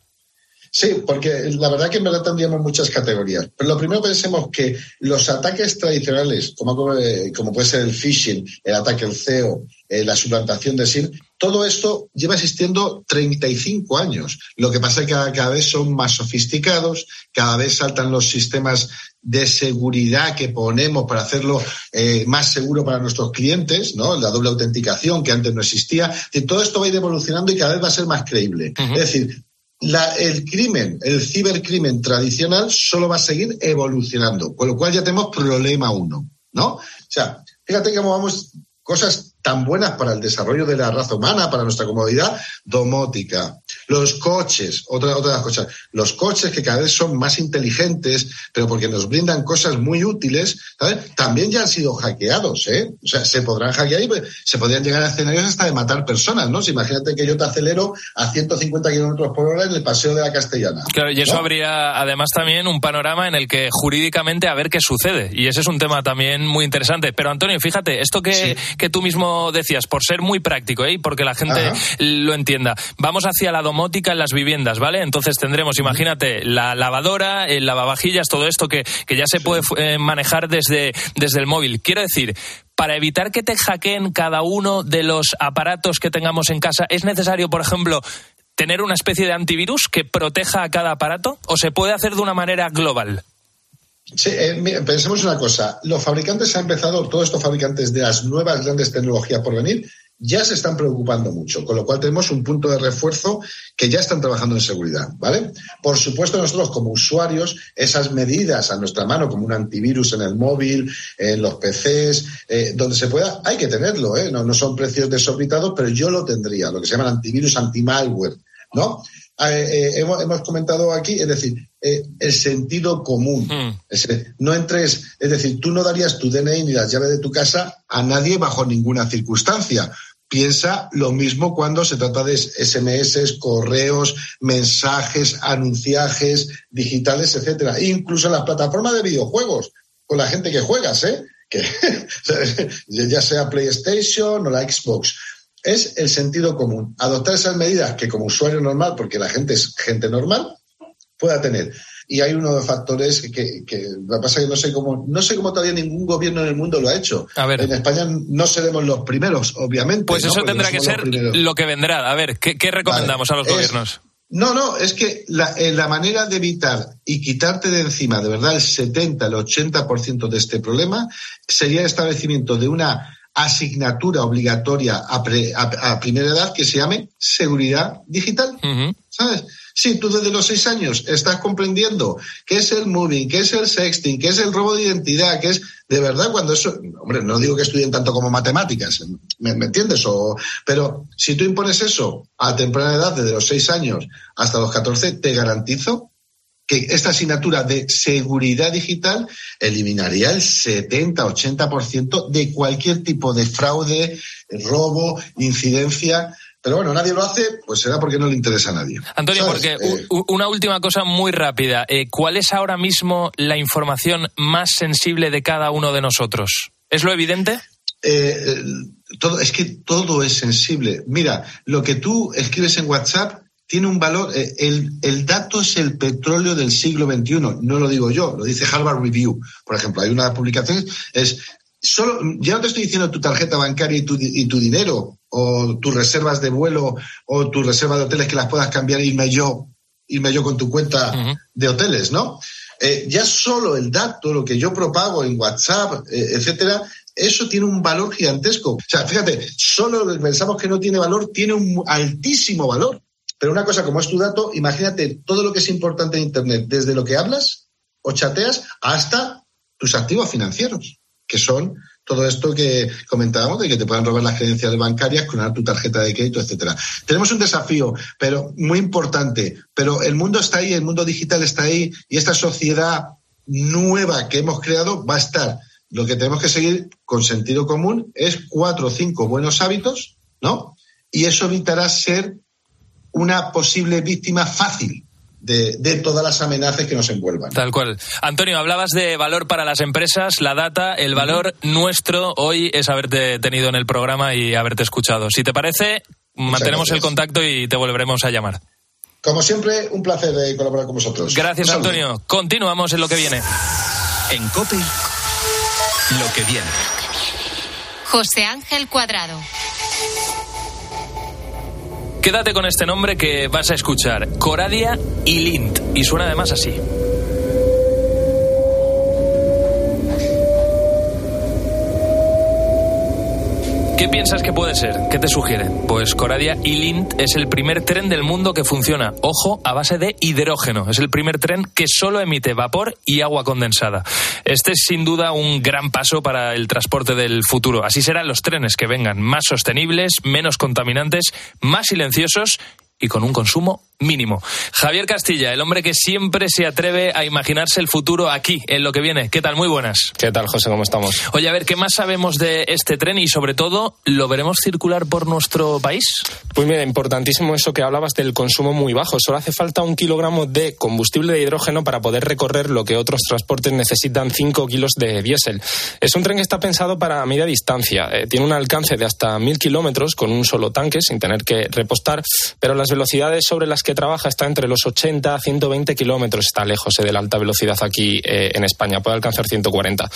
Sí, porque la verdad que en verdad tendríamos muchas categorías. Pero lo primero pensemos que los ataques tradicionales, como, como puede ser el phishing, el ataque al CEO, eh, la suplantación de SIM, todo esto lleva existiendo 35 años. Lo que pasa es que cada, vez son más sofisticados, cada vez saltan los sistemas de seguridad que ponemos para hacerlo eh, más seguro para nuestros clientes, ¿no? La doble autenticación que antes no existía. Y todo esto va a ir evolucionando y cada vez va a ser más creíble. Es decir, el crimen, el cibercrimen tradicional solo va a seguir evolucionando, con lo cual ya tenemos problema uno, ¿no? O sea, fíjate cómo vamos cosas tan buenas para el desarrollo de la raza humana, para nuestra comodidad, domótica. Los coches, otra, otra de las cosas, los coches que cada vez son más inteligentes, pero porque nos brindan cosas muy útiles, ¿sabes? También ya han sido hackeados, ¿eh? O sea, se podrán hackear y se podrían llegar a escenarios hasta de matar personas, ¿no? Si imagínate que yo te acelero a 150 kilómetros por hora en el paseo de la Castellana. Claro, y eso habría además también un panorama en el que jurídicamente a ver qué sucede. Y ese es un tema también muy interesante. Pero Antonio, fíjate, esto que, que tú mismo decías, por ser muy práctico, ¿eh? porque la gente lo entienda, vamos hacia la domótica en las viviendas, ¿vale? Entonces tendremos, imagínate, la lavadora, el lavavajillas, todo esto que, que ya se puede eh, manejar desde, desde el móvil. Quiero decir, para evitar que te hackeen cada uno de los aparatos que tengamos en casa, ¿es necesario, por ejemplo, tener una especie de antivirus que proteja a cada aparato o se puede hacer de una manera global? Sí, eh, pensemos una cosa. Los fabricantes han empezado, todos estos fabricantes de las nuevas grandes tecnologías por venir, ya se están preocupando mucho, con lo cual tenemos un punto de refuerzo que ya están trabajando en seguridad, ¿vale? Por supuesto, nosotros como usuarios, esas medidas a nuestra mano, como un antivirus en el móvil, en los PCs, eh, donde se pueda, hay que tenerlo, ¿eh? No, son precios desorbitados, pero yo lo tendría, lo que se llaman antivirus anti-malware, ¿no? Eh, eh, hemos, comentado aquí, es decir, eh, el sentido común. Hmm. no entres, es decir, tú no darías tu DNI ni las llaves de tu casa a nadie bajo ninguna circunstancia. Piensa lo mismo cuando se trata de SMS, correos, mensajes, anunciajes digitales, etcétera. Incluso en las plataformas de videojuegos, con la gente que juegas, ¿eh? Que, [LAUGHS] ya sea PlayStation o la Xbox es el sentido común. Adoptar esas medidas que como usuario normal, porque la gente es gente normal, pueda tener. Y hay unos factores que, que lo que pasa es que no sé cómo, no sé cómo todavía ningún gobierno en el mundo lo ha hecho. A ver. En España no seremos los primeros, obviamente. Pues eso tendrá no que ser los lo que vendrá. A ver, ¿qué, qué recomendamos a los Es- gobiernos? No, no, es que la, eh, la manera de evitar y quitarte de encima de verdad el 70, el 80% de este problema sería el establecimiento de una asignatura obligatoria a, pre- a- a primera edad que se llame seguridad digital. ¿Sabes? Si tú desde los seis años estás comprendiendo qué es el moving, qué es el sexting, qué es el robo de identidad, qué es de verdad cuando eso, hombre, no digo que estudien tanto como matemáticas, ¿me, me entiendes? O, pero si tú impones eso a temprana edad, desde los seis años hasta los 14, te garantizo que esta asignatura de seguridad digital eliminaría el 70-80% de cualquier tipo de fraude, robo, incidencia. Pero bueno, nadie lo hace, pues será porque no le interesa a nadie. Antonio, ¿Sabes? porque Eh, una última cosa muy rápida. Eh, ¿Cuál es ahora mismo la información más sensible de cada uno de nosotros? ¿Es lo evidente? eh, eh, todo, es que todo es sensible. Mira, lo que tú escribes en WhatsApp tiene un valor. eh, el, el dato es el petróleo del siglo XXI. No lo digo yo, lo dice Harvard Review. Por ejemplo, hay una publicación, es solo, ya no te estoy diciendo tu tarjeta bancaria y tu, y tu dinero, o tus reservas de vuelo, o tus reservas de hoteles que las puedas cambiar e irme yo, irme yo con tu cuenta de hoteles, ¿no? Eh, ya solo el dato, lo que yo propago en WhatsApp, eh, etcétera, eso tiene un valor gigantesco. O sea, fíjate, solo pensamos que no tiene valor tiene un altísimo valor. Pero una cosa como es tu dato, imagínate todo lo que es importante en Internet, desde lo que hablas o chateas hasta tus activos financieros, que son todo esto que comentábamos de que te puedan robar las credenciales bancarias, clonar tu tarjeta de crédito, etcétera. Tenemos un desafío, pero muy importante. Pero el mundo está ahí, el mundo digital está ahí y esta sociedad nueva que hemos creado va a estar. Lo que tenemos que seguir con sentido común es cuatro o cinco buenos hábitos, ¿no? Y eso evitará ser una posible víctima fácil de, de todas las amenazas que nos envuelvan. Tal cual. Antonio, hablabas de valor para las empresas, la data, el valor nuestro hoy es haberte tenido en el programa y haberte escuchado. Si te parece, mantenemos el contacto y te volveremos a llamar. Como siempre, un placer de colaborar con vosotros. Gracias. Antonio. Continuamos en lo que viene. En COPE, lo que viene. José Ángel Cuadrado. Quédate con este nombre que vas a escuchar. Coradia y Lint. Y suena además así. ¿Qué piensas que puede ser? ¿Qué te sugiere? Pues Coradia y Lint es el primer tren del mundo que funciona, ojo, a base de hidrógeno. Es el primer tren que solo emite vapor y agua condensada. Este es sin duda un gran paso para el transporte del futuro. Así serán los trenes que vengan más sostenibles, menos contaminantes, más silenciosos y con un consumo mínimo. Javier Castilla, el hombre que siempre se atreve a imaginarse el futuro aquí, en lo que viene. ¿Qué tal? Muy buenas. ¿Qué tal, José? ¿Cómo estamos? Oye, a ver, ¿qué más sabemos de este tren y sobre todo, ¿lo veremos circular por nuestro país? Pues mira, importantísimo eso que hablabas del consumo muy bajo. Solo hace falta un kilogramo de combustible de hidrógeno para poder recorrer lo que otros transportes necesitan 5 kilos de diésel. Es un tren que está pensado para media distancia. Eh, tiene un alcance de hasta 1.000 kilómetros con un solo tanque sin tener que repostar, pero las velocidades sobre las que trabaja está entre los 80 a 120 kilómetros. Está lejos eh, de la alta velocidad aquí eh, en España. Puede alcanzar 140.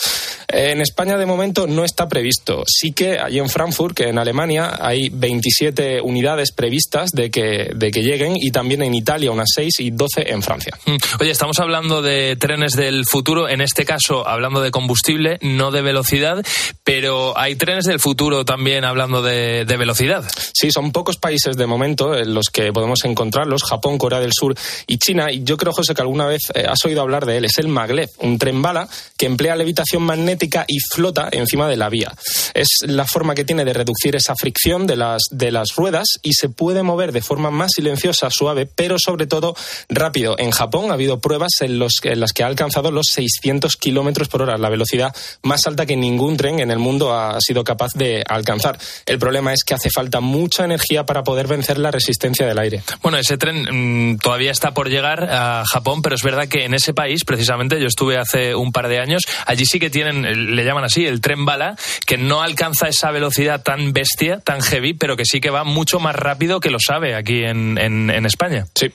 Eh, en España, de momento, no está previsto. Sí que allí en Frankfurt, que en Alemania, hay 27 unidades previstas de que, de que lleguen y también en Italia unas 6 y 12 en Francia. Mm. Oye, estamos hablando de trenes del futuro, en este caso hablando de combustible, no de velocidad, pero hay trenes del futuro también hablando de, de velocidad. Sí, son pocos países de momento en los que podemos encontrarlos, Japón, Corea del Sur y China. Y yo creo, José, que alguna vez eh, has oído hablar de él. Es el maglev, un tren bala que emplea levitación magnética y flota encima de la vía. Es la forma que tiene de reducir esa fricción de las, de las ruedas y se puede mover de forma más silenciosa, suave, pero sobre todo rápido. En Japón ha habido pruebas en, los, en las que ha alcanzado los 600 kilómetros por hora, la velocidad más alta que ningún tren en el mundo ha sido capaz de alcanzar. El problema es que hace falta mucha energía para poder vencer la resistencia del aire. Bueno, ese tren mm, todavía está por llegar a Japón, pero es verdad que en ese país, precisamente, yo estuve hace un par de años, allí sí que tienen, le llaman así, el tren bala, que no alcanza esa velocidad tan bestia, tan heavy, pero que sí que va mucho más rápido que lo sabe aquí en, en España. Sí.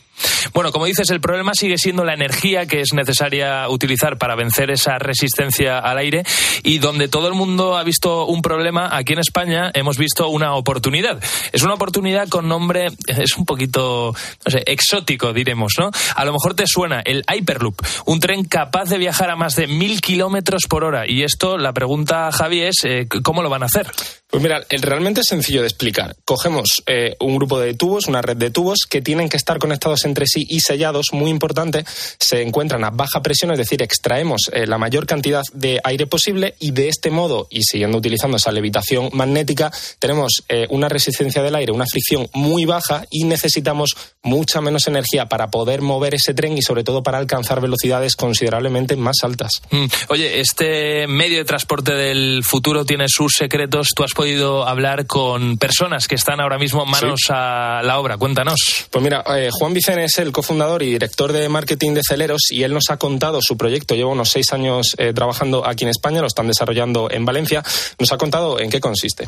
Bueno, como dices, el problema sigue siendo la energía que es necesaria utilizar para vencer esa resistencia al aire y donde todo el mundo ha visto un problema, aquí en España hemos visto una oportunidad. Es una oportunidad con nombre, es un poquito, no sé, exótico, diremos, ¿no? A lo mejor te suena el Hyperloop, un tren capaz de viajar a más de mil kilómetros por hora. Y esto, la pregunta, Javi, es, eh, ¿cómo lo van a hacer? Pues mira, realmente es sencillo de explicar. Cogemos eh, un grupo de tubos, una red de tubos que tienen que estar conectados entre sí y sellados, muy importante, se encuentran a baja presión, es decir, extraemos eh, la mayor cantidad de aire posible y de este modo, y siguiendo utilizando esa levitación magnética, tenemos eh, una resistencia del aire, una fricción muy baja y necesitamos mucha menos energía para poder mover ese tren y sobre todo para alcanzar velocidades considerablemente más altas. Mm, oye, este medio de transporte del futuro tiene sus secretos. Tú has podido hablar con personas que están ahora mismo manos a la obra. Cuéntanos. Pues mira, eh, Juan Vicente es el cofundador y director de marketing de Celeros y él nos ha contado su proyecto. Lleva unos seis años eh, trabajando aquí en España, lo están desarrollando en Valencia. Nos ha contado en qué consiste.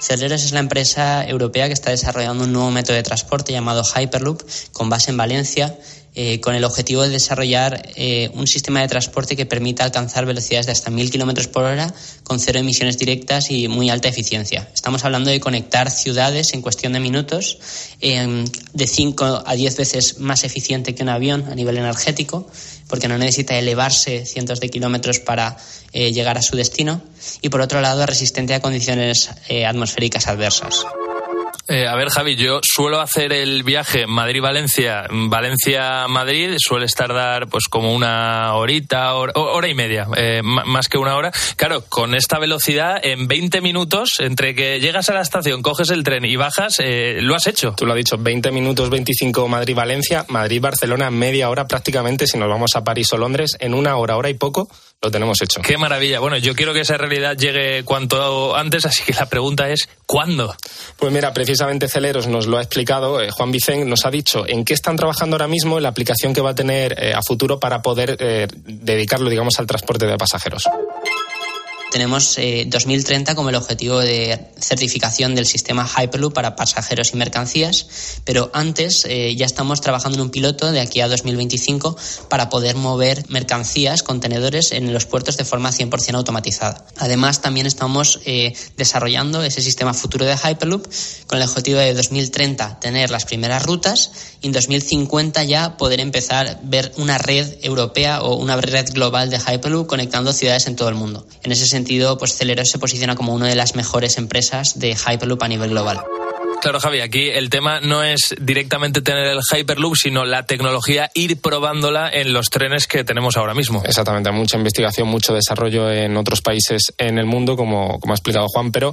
Celeros es la empresa europea que está desarrollando un nuevo método de transporte llamado Hyperloop con base en Valencia eh, con el objetivo de desarrollar eh, un sistema de transporte que permita alcanzar velocidades de hasta 1.000 kilómetros por hora con cero emisiones directas y muy alta eficiencia. Estamos hablando de conectar ciudades en cuestión de minutos, eh, de 5 a 10 veces más eficiente que un avión a nivel energético, porque no necesita elevarse cientos de kilómetros para llegar a su destino, y por otro lado, resistente a condiciones atmosféricas adversas. Eh, a ver, Javi, yo suelo hacer el viaje Madrid-Valencia, Valencia-Madrid, suele tardar pues como una horita, hora, y media, eh, más que una hora. Claro, con esta velocidad, en 20 minutos, entre que llegas a la estación, coges el tren y bajas, eh, lo has hecho. Tú lo has dicho, 20 minutos, 25 Madrid-Valencia, Madrid-Barcelona, media hora prácticamente, si nos vamos a París o Londres, en una hora, hora y poco lo tenemos hecho. Qué maravilla. Bueno, yo quiero que esa realidad llegue cuanto antes, así que la pregunta es, ¿cuándo? Pues mira, precisamente Celeros nos lo ha explicado, eh, Juan Vicente nos ha dicho en qué están trabajando ahora mismo en la aplicación que va a tener eh, a futuro para poder eh, dedicarlo, digamos, al transporte de pasajeros. Tenemos 2030 como el objetivo de certificación del sistema Hyperloop para pasajeros y mercancías, pero antes ya estamos trabajando en un piloto de aquí a 2025 para poder mover mercancías, contenedores en los puertos de forma 100% automatizada. Además, también estamos desarrollando ese sistema futuro de Hyperloop con el objetivo de 2030 tener las primeras rutas y en 2050 ya poder empezar a ver una red europea o una red global de Hyperloop conectando ciudades en todo el mundo. En ese sentido, pues Celeros se posiciona como una de las mejores empresas de Hyperloop a nivel global. Claro, Javi, aquí el tema no es directamente tener el Hyperloop, sino la tecnología, ir probándola en los trenes que tenemos ahora mismo. Exactamente, mucha investigación, mucho desarrollo en otros países en el mundo, como, como ha explicado Juan, pero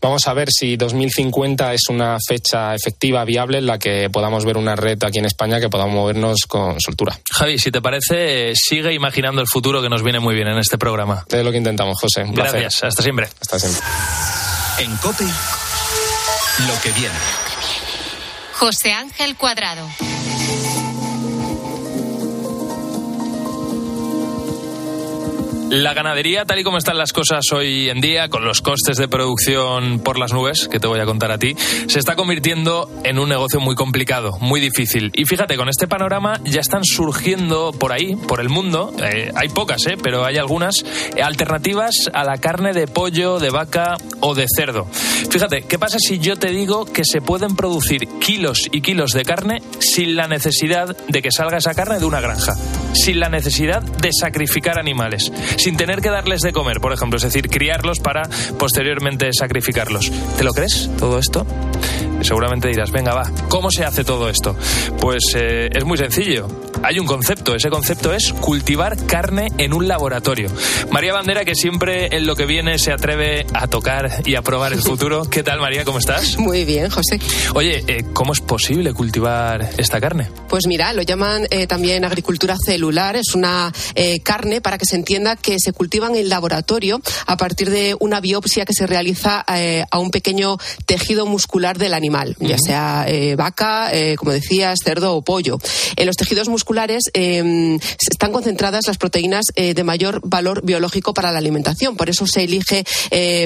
vamos a ver si 2050 es una fecha efectiva, viable, en la que podamos ver una red aquí en España que podamos movernos con soltura. Javi, si te parece, sigue imaginando el futuro que nos viene muy bien en este programa. Es lo que intentamos, José. Gracias, hasta siempre. Hasta siempre. En COPE lo que viene. José Ángel Cuadrado. La ganadería, tal y como están las cosas hoy en día, con los costes de producción por las nubes, que te voy a contar a ti, se está convirtiendo en un negocio muy complicado, muy difícil. Y fíjate, con este panorama ya están surgiendo por ahí, por el mundo, eh, hay pocas, eh, pero hay algunas, eh, alternativas a la carne de pollo, de vaca o de cerdo. Fíjate, ¿qué pasa si yo te digo que se pueden producir kilos y kilos de carne sin la necesidad de que salga esa carne de una granja? Sin la necesidad de sacrificar animales sin tener que darles de comer, por ejemplo, es decir, criarlos para posteriormente sacrificarlos. ¿Te lo crees todo esto? Seguramente dirás, venga, va, ¿cómo se hace todo esto? Pues eh, es muy sencillo. Hay un concepto, ese concepto es cultivar carne en un laboratorio. María Bandera, que siempre en lo que viene se atreve a tocar y a probar el [LAUGHS] futuro. ¿Qué tal, María? ¿Cómo estás? Muy bien, José. Oye, eh, ¿cómo es posible cultivar esta carne? Pues mira, lo llaman eh, también agricultura celular. Es una carne, para que se entienda, que se cultivan en laboratorio a partir de una biopsia que se realiza a un pequeño tejido muscular del animal, ya sea vaca, como decías, cerdo o pollo. En los tejidos musculares musculares están concentradas las proteínas de mayor valor biológico para la alimentación. Por eso se elige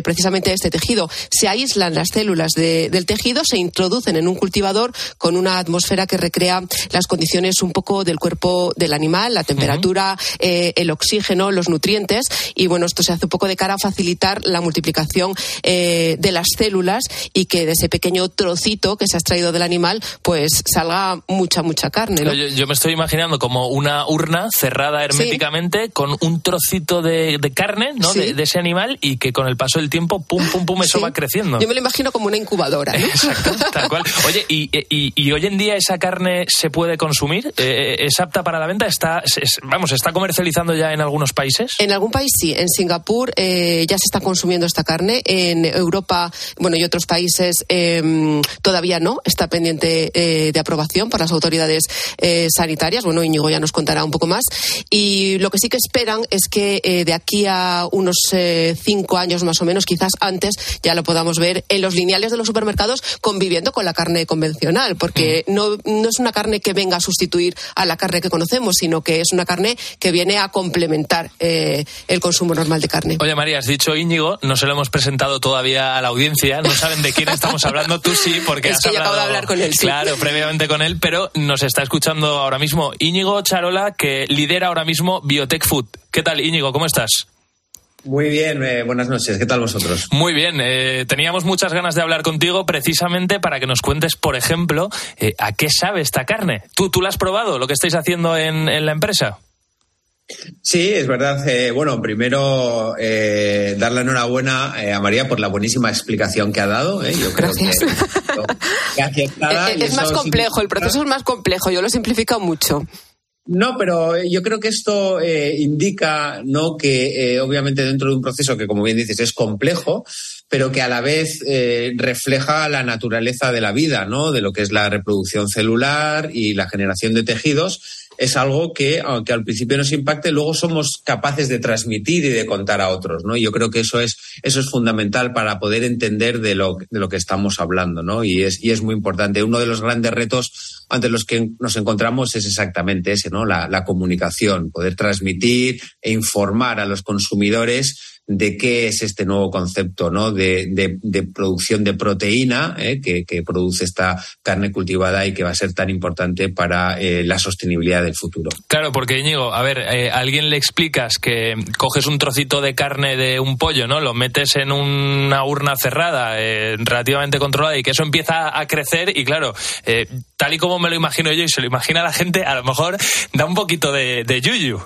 precisamente este tejido. Se aíslan las células del tejido, se introducen en un cultivador con una atmósfera que recrea las condiciones un poco del cuerpo del animal, la temperatura, eh, el oxígeno, los nutrientes. Y bueno, esto se hace un poco de cara a facilitar la multiplicación eh, de las células y que de ese pequeño trocito que se ha extraído del animal, pues salga mucha, mucha carne. Yo, me estoy imaginando como una urna cerrada herméticamente con un trocito de, carne ¿no? De, ese animal y que con el paso del tiempo, pum, pum, pum, eso va creciendo. Yo me lo imagino como una incubadora. Exacto, tal cual. Oye, y, y, hoy en día esa carne se puede consumir? Eh, ¿Es apta para la venta? ¿Está, vamos, ¿está comercializando ya en algunos países? En algún país sí. En Singapur eh, ya se está consumiendo esta carne. En Europa, bueno, y otros países em, todavía no. Está pendiente eh, de aprobación por las autoridades sanitarias. Bueno, Íñigo ya nos contará un poco más. Y lo que sí que esperan es que de aquí a unos cinco años más o menos, quizás antes, ya lo podamos ver en los lineales de los supermercados conviviendo con la carne convencional, porque mm. no, no es una carne que venga a sustituir a la carne que conocemos, sino que es una carne que viene a complementar eh, el consumo normal de carne. Oye, María, has dicho Íñigo, no se lo hemos presentado todavía a la audiencia, no saben de quién estamos hablando, tú sí, porque [LAUGHS] es has que hablado, acabo de hablar con él. Claro, previamente con él, pero nos está escuchando ahora mismo Íñigo Charola, que lidera ahora mismo Biotech Food. ¿Qué tal, Íñigo? ¿Cómo estás? Muy bien, eh, buenas noches. ¿Qué tal vosotros? Muy bien. Eh, teníamos muchas ganas de hablar contigo precisamente para que nos cuentes, por ejemplo, eh, a qué sabe esta carne. ¿Tú, ¿Tú la has probado, lo que estáis haciendo en, la empresa? Sí, es verdad. bueno, primero dar la enhorabuena a María por la buenísima explicación que ha dado. Yo creo Gracias. [LAUGHS] Que, es más complejo, el proceso es más complejo. Yo lo simplifico mucho. No, pero yo creo que esto eh, indica ¿no? que eh, obviamente dentro de un proceso que, como bien dices, es complejo, pero que a la vez eh, refleja la naturaleza de la vida, ¿no? de lo que es la reproducción celular y la generación de tejidos, es algo que, aunque al principio nos impacte, luego somos capaces de transmitir y de contar a otros, ¿no? Yo creo que eso es, eso es fundamental para poder entender de lo, de lo que estamos hablando, ¿no? Y es, y es muy importante. Uno de los grandes retos ante los que nos encontramos es exactamente ese, ¿no? La, comunicación, poder transmitir e informar a los consumidores de qué es este nuevo concepto ¿no? de, de, producción de proteína ¿eh? que, que, produce esta carne cultivada y que va a ser tan importante para eh, la sostenibilidad del futuro. Claro, porque Íñigo, a ver, eh, alguien le explicas que coges un trocito de carne de un pollo, ¿no? Lo metes en una urna cerrada, relativamente controlada, y que eso empieza a crecer, y claro, tal y como me lo imagino yo y se lo imagina la gente, a lo mejor da un poquito de, de yuyu.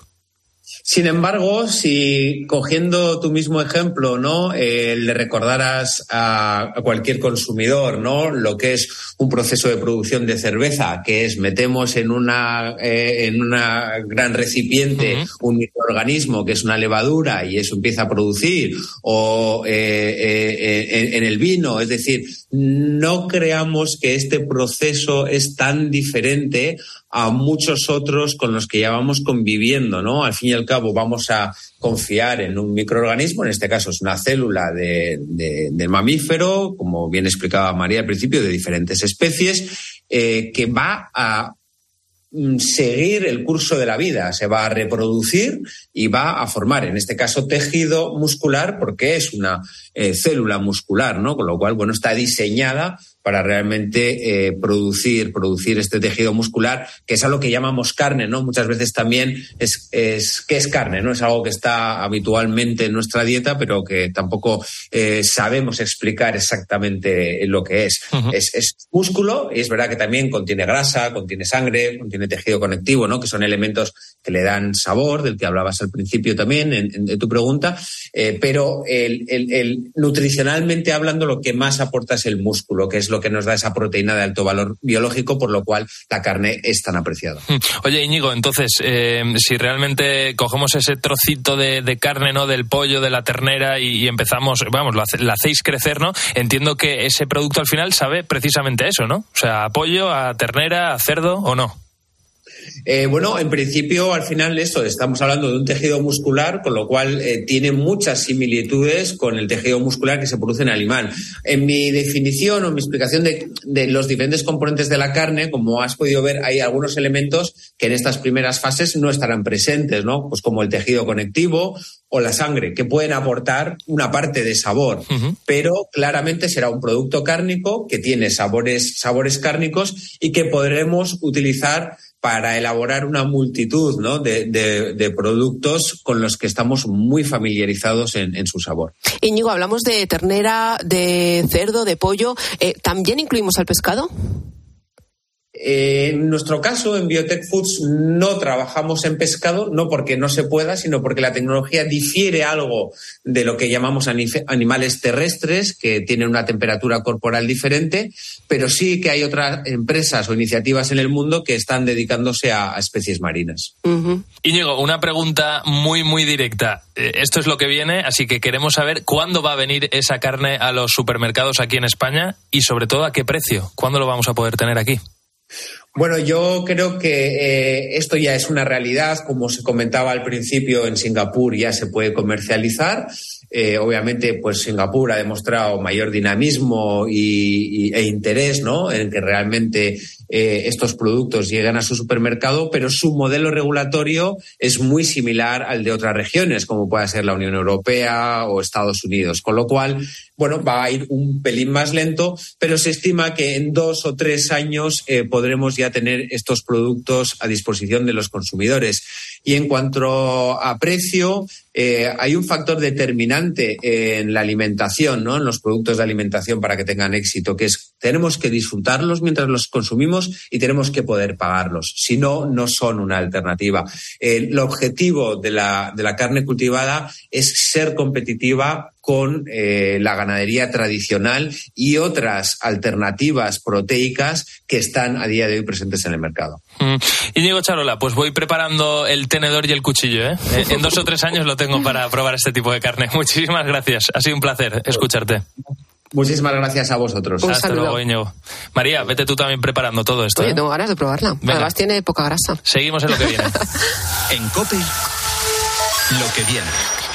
Sin embargo, si cogiendo tu mismo ejemplo, ¿no? Eh, le recordaras a, cualquier consumidor, ¿no? Lo que es un proceso de producción de cerveza, que es metemos en una eh, en una gran recipiente un microorganismo que es una levadura y eso empieza a producir, o eh, en el vino, es decir, no creamos que este proceso es tan diferente a muchos otros con los que ya vamos conviviendo, ¿no? Al fin y al cabo vamos a confiar en un microorganismo, en este caso es una célula de, mamífero, como bien explicaba María al principio, de diferentes especies, eh, que va a seguir el curso de la vida, se va a reproducir y va a formar, en este caso, tejido muscular, porque es una eh, célula muscular, ¿no? Con lo cual, bueno, está diseñada para realmente eh, producir, producir este tejido muscular, que es algo que llamamos carne, ¿no? Muchas veces también es, es ¿qué es carne? ¿no? Es algo que está habitualmente en nuestra dieta, pero que tampoco eh, sabemos explicar exactamente lo que es. es. es. músculo, y es verdad que también contiene grasa, contiene sangre, contiene tejido conectivo, ¿no? Que son elementos que le dan sabor, del que hablabas al principio también en, tu pregunta, eh, pero el, el, nutricionalmente hablando, lo que más aporta es el músculo, que es lo que nos da esa proteína de alto valor biológico, por lo cual la carne es tan apreciada. Hmm. Oye, Íñigo, entonces, eh, si realmente cogemos ese trocito de, carne, ¿no? Del pollo, de la ternera y, empezamos, vamos, la hacéis crecer, ¿no? Entiendo que ese producto al final sabe precisamente eso, ¿no? O sea, a pollo, a ternera, a cerdo o no. Eh, bueno, en principio, al final, esto estamos hablando de un tejido muscular, con lo cual eh, tiene muchas similitudes con el tejido muscular que se produce en el animal. En mi definición o mi explicación de, de los diferentes componentes de la carne, como has podido ver, hay algunos elementos que en estas primeras fases no estarán presentes, ¿no? Pues como el tejido conectivo o la sangre, que pueden aportar una parte de sabor, pero claramente será un producto cárnico que tiene sabores, sabores cárnicos y que podremos utilizar para elaborar una multitud ¿no? de, productos con los que estamos muy familiarizados en, en su sabor. Íñigo, hablamos de ternera, de cerdo, de pollo. Eh, ¿También incluimos al pescado? Eh, en nuestro caso, en Biotech Foods, no trabajamos en pescado, no porque no se pueda, sino porque la tecnología difiere algo de lo que llamamos anif- animales terrestres, que tienen una temperatura corporal diferente, pero sí que hay otras empresas o iniciativas en el mundo que están dedicándose a, a especies marinas. Íñigo, una pregunta muy, muy directa. Eh, Esto es lo que viene, así que queremos saber cuándo va a venir esa carne a los supermercados aquí en España y sobre todo a qué precio. ¿Cuándo lo vamos a poder tener aquí? Bueno, yo creo que eh, esto ya es una realidad. Como se comentaba al principio, en Singapur ya se puede comercializar. Eh, obviamente, pues Singapur ha demostrado mayor dinamismo y, e interés ¿no? en que realmente eh, estos productos lleguen a su supermercado, pero su modelo regulatorio es muy similar al de otras regiones, como pueda ser la Unión Europea o Estados Unidos. Con lo cual, bueno, va a ir un pelín más lento, pero se estima que en dos o tres años eh, podremos ya tener estos productos a disposición de los consumidores. Y en cuanto a precio, eh, hay un factor determinante en la alimentación, ¿no? en los productos de alimentación para que tengan éxito, que es tenemos que disfrutarlos mientras los consumimos y tenemos que poder pagarlos. Si no, no son una alternativa. El objetivo de la, de la carne cultivada es ser competitiva con eh, la ganadería tradicional y otras alternativas proteicas que están a día de hoy presentes en el mercado. Mm. Íñigo Charola, pues voy preparando el tenedor y el cuchillo. ¿eh? [LAUGHS] En dos o tres años lo tengo para probar este tipo de carne. [LAUGHS] Muchísimas gracias. Ha sido un placer escucharte. Muchísimas gracias a vosotros. Hasta luego, Íñigo. María, vete tú también preparando todo esto. Oye, ¿eh? tengo ganas de probarla. Venga. Además tiene poca grasa. Seguimos en lo que viene. [LAUGHS] En COPE, lo que viene.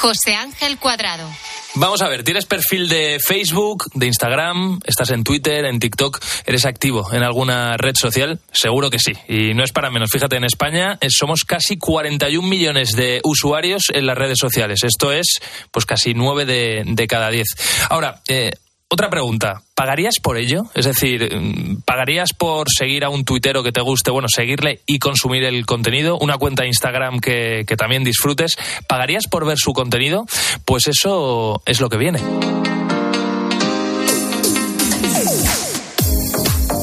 José Ángel Cuadrado. Vamos a ver, ¿tienes perfil de Facebook, de Instagram? ¿Estás en Twitter, en TikTok? ¿Eres activo en alguna red social? Seguro que sí. Y no es para menos. Fíjate, en España eh, somos casi 41 millones de usuarios en las redes sociales. Esto es, pues casi 9 de, de cada 10. Ahora, eh, otra pregunta. ¿Pagarías por ello? Es decir, ¿pagarías por seguir a un tuitero que te guste, bueno, seguirle y consumir el contenido? ¿Una cuenta de Instagram que, que también disfrutes? ¿Pagarías por ver su contenido? Pues eso es lo que viene.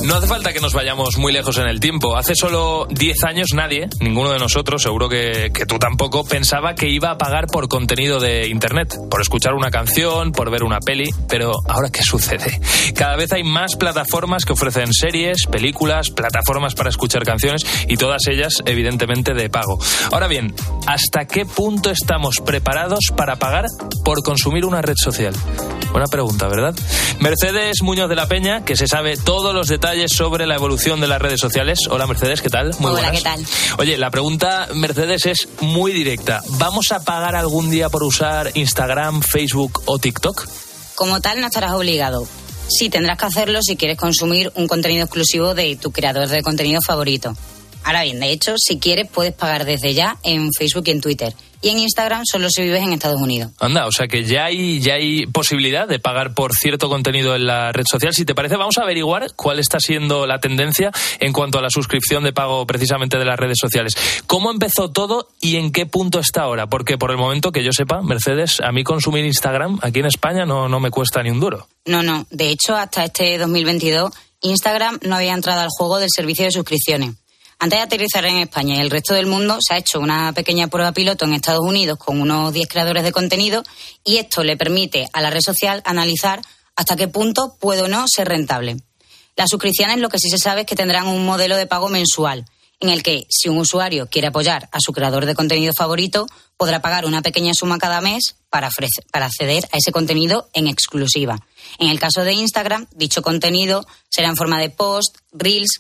No hace falta que nos vayamos muy lejos en el tiempo. Hace solo 10 años nadie, ninguno de nosotros, seguro que, tú tampoco, pensaba que iba a pagar por contenido de Internet, por escuchar una canción, por ver una peli. Pero ahora, ¿qué sucede? Cada vez hay más plataformas que ofrecen series, películas, plataformas para escuchar canciones y todas ellas, evidentemente, de pago. Ahora bien, ¿hasta qué punto estamos preparados para pagar por consumir una red social? Buena pregunta, ¿verdad? Mercedes Muñoz de la Peña, que se sabe todos los detalles sobre la evolución de las redes sociales. Hola Mercedes, ¿qué tal? Muy Hola, buenas. ¿qué tal? Oye, la pregunta, Mercedes, es muy directa. ¿Vamos a pagar algún día por usar Instagram, Facebook o TikTok? Como tal, no estarás obligado. Sí, tendrás que hacerlo si quieres consumir un contenido exclusivo de tu creador de contenido favorito. Ahora bien, de hecho, si quieres, puedes pagar desde ya en Facebook y en Twitter. Y en Instagram solo si vives en Estados Unidos. Anda, o sea que ya hay, ya hay posibilidad de pagar por cierto contenido en la red social. Si te parece, vamos a averiguar cuál está siendo la tendencia en cuanto a la suscripción de pago precisamente de las redes sociales. ¿Cómo empezó todo y en qué punto está ahora? Porque por el momento que yo sepa, Mercedes, a mí consumir Instagram aquí en España no, no me cuesta ni un duro. No, no. De hecho, hasta este 2022, Instagram no había entrado al juego del servicio de suscripciones. Antes de aterrizar en España y el resto del mundo, se ha hecho una pequeña prueba piloto en Estados Unidos con unos 10 creadores de contenido y esto le permite a la red social analizar hasta qué punto puede o no ser rentable. Las suscripciones lo que sí se sabe es que tendrán un modelo de pago mensual, en el que si un usuario quiere apoyar a su creador de contenido favorito, podrá pagar una pequeña suma cada mes para, para acceder a ese contenido en exclusiva. En el caso de Instagram, dicho contenido será en forma de post, reels,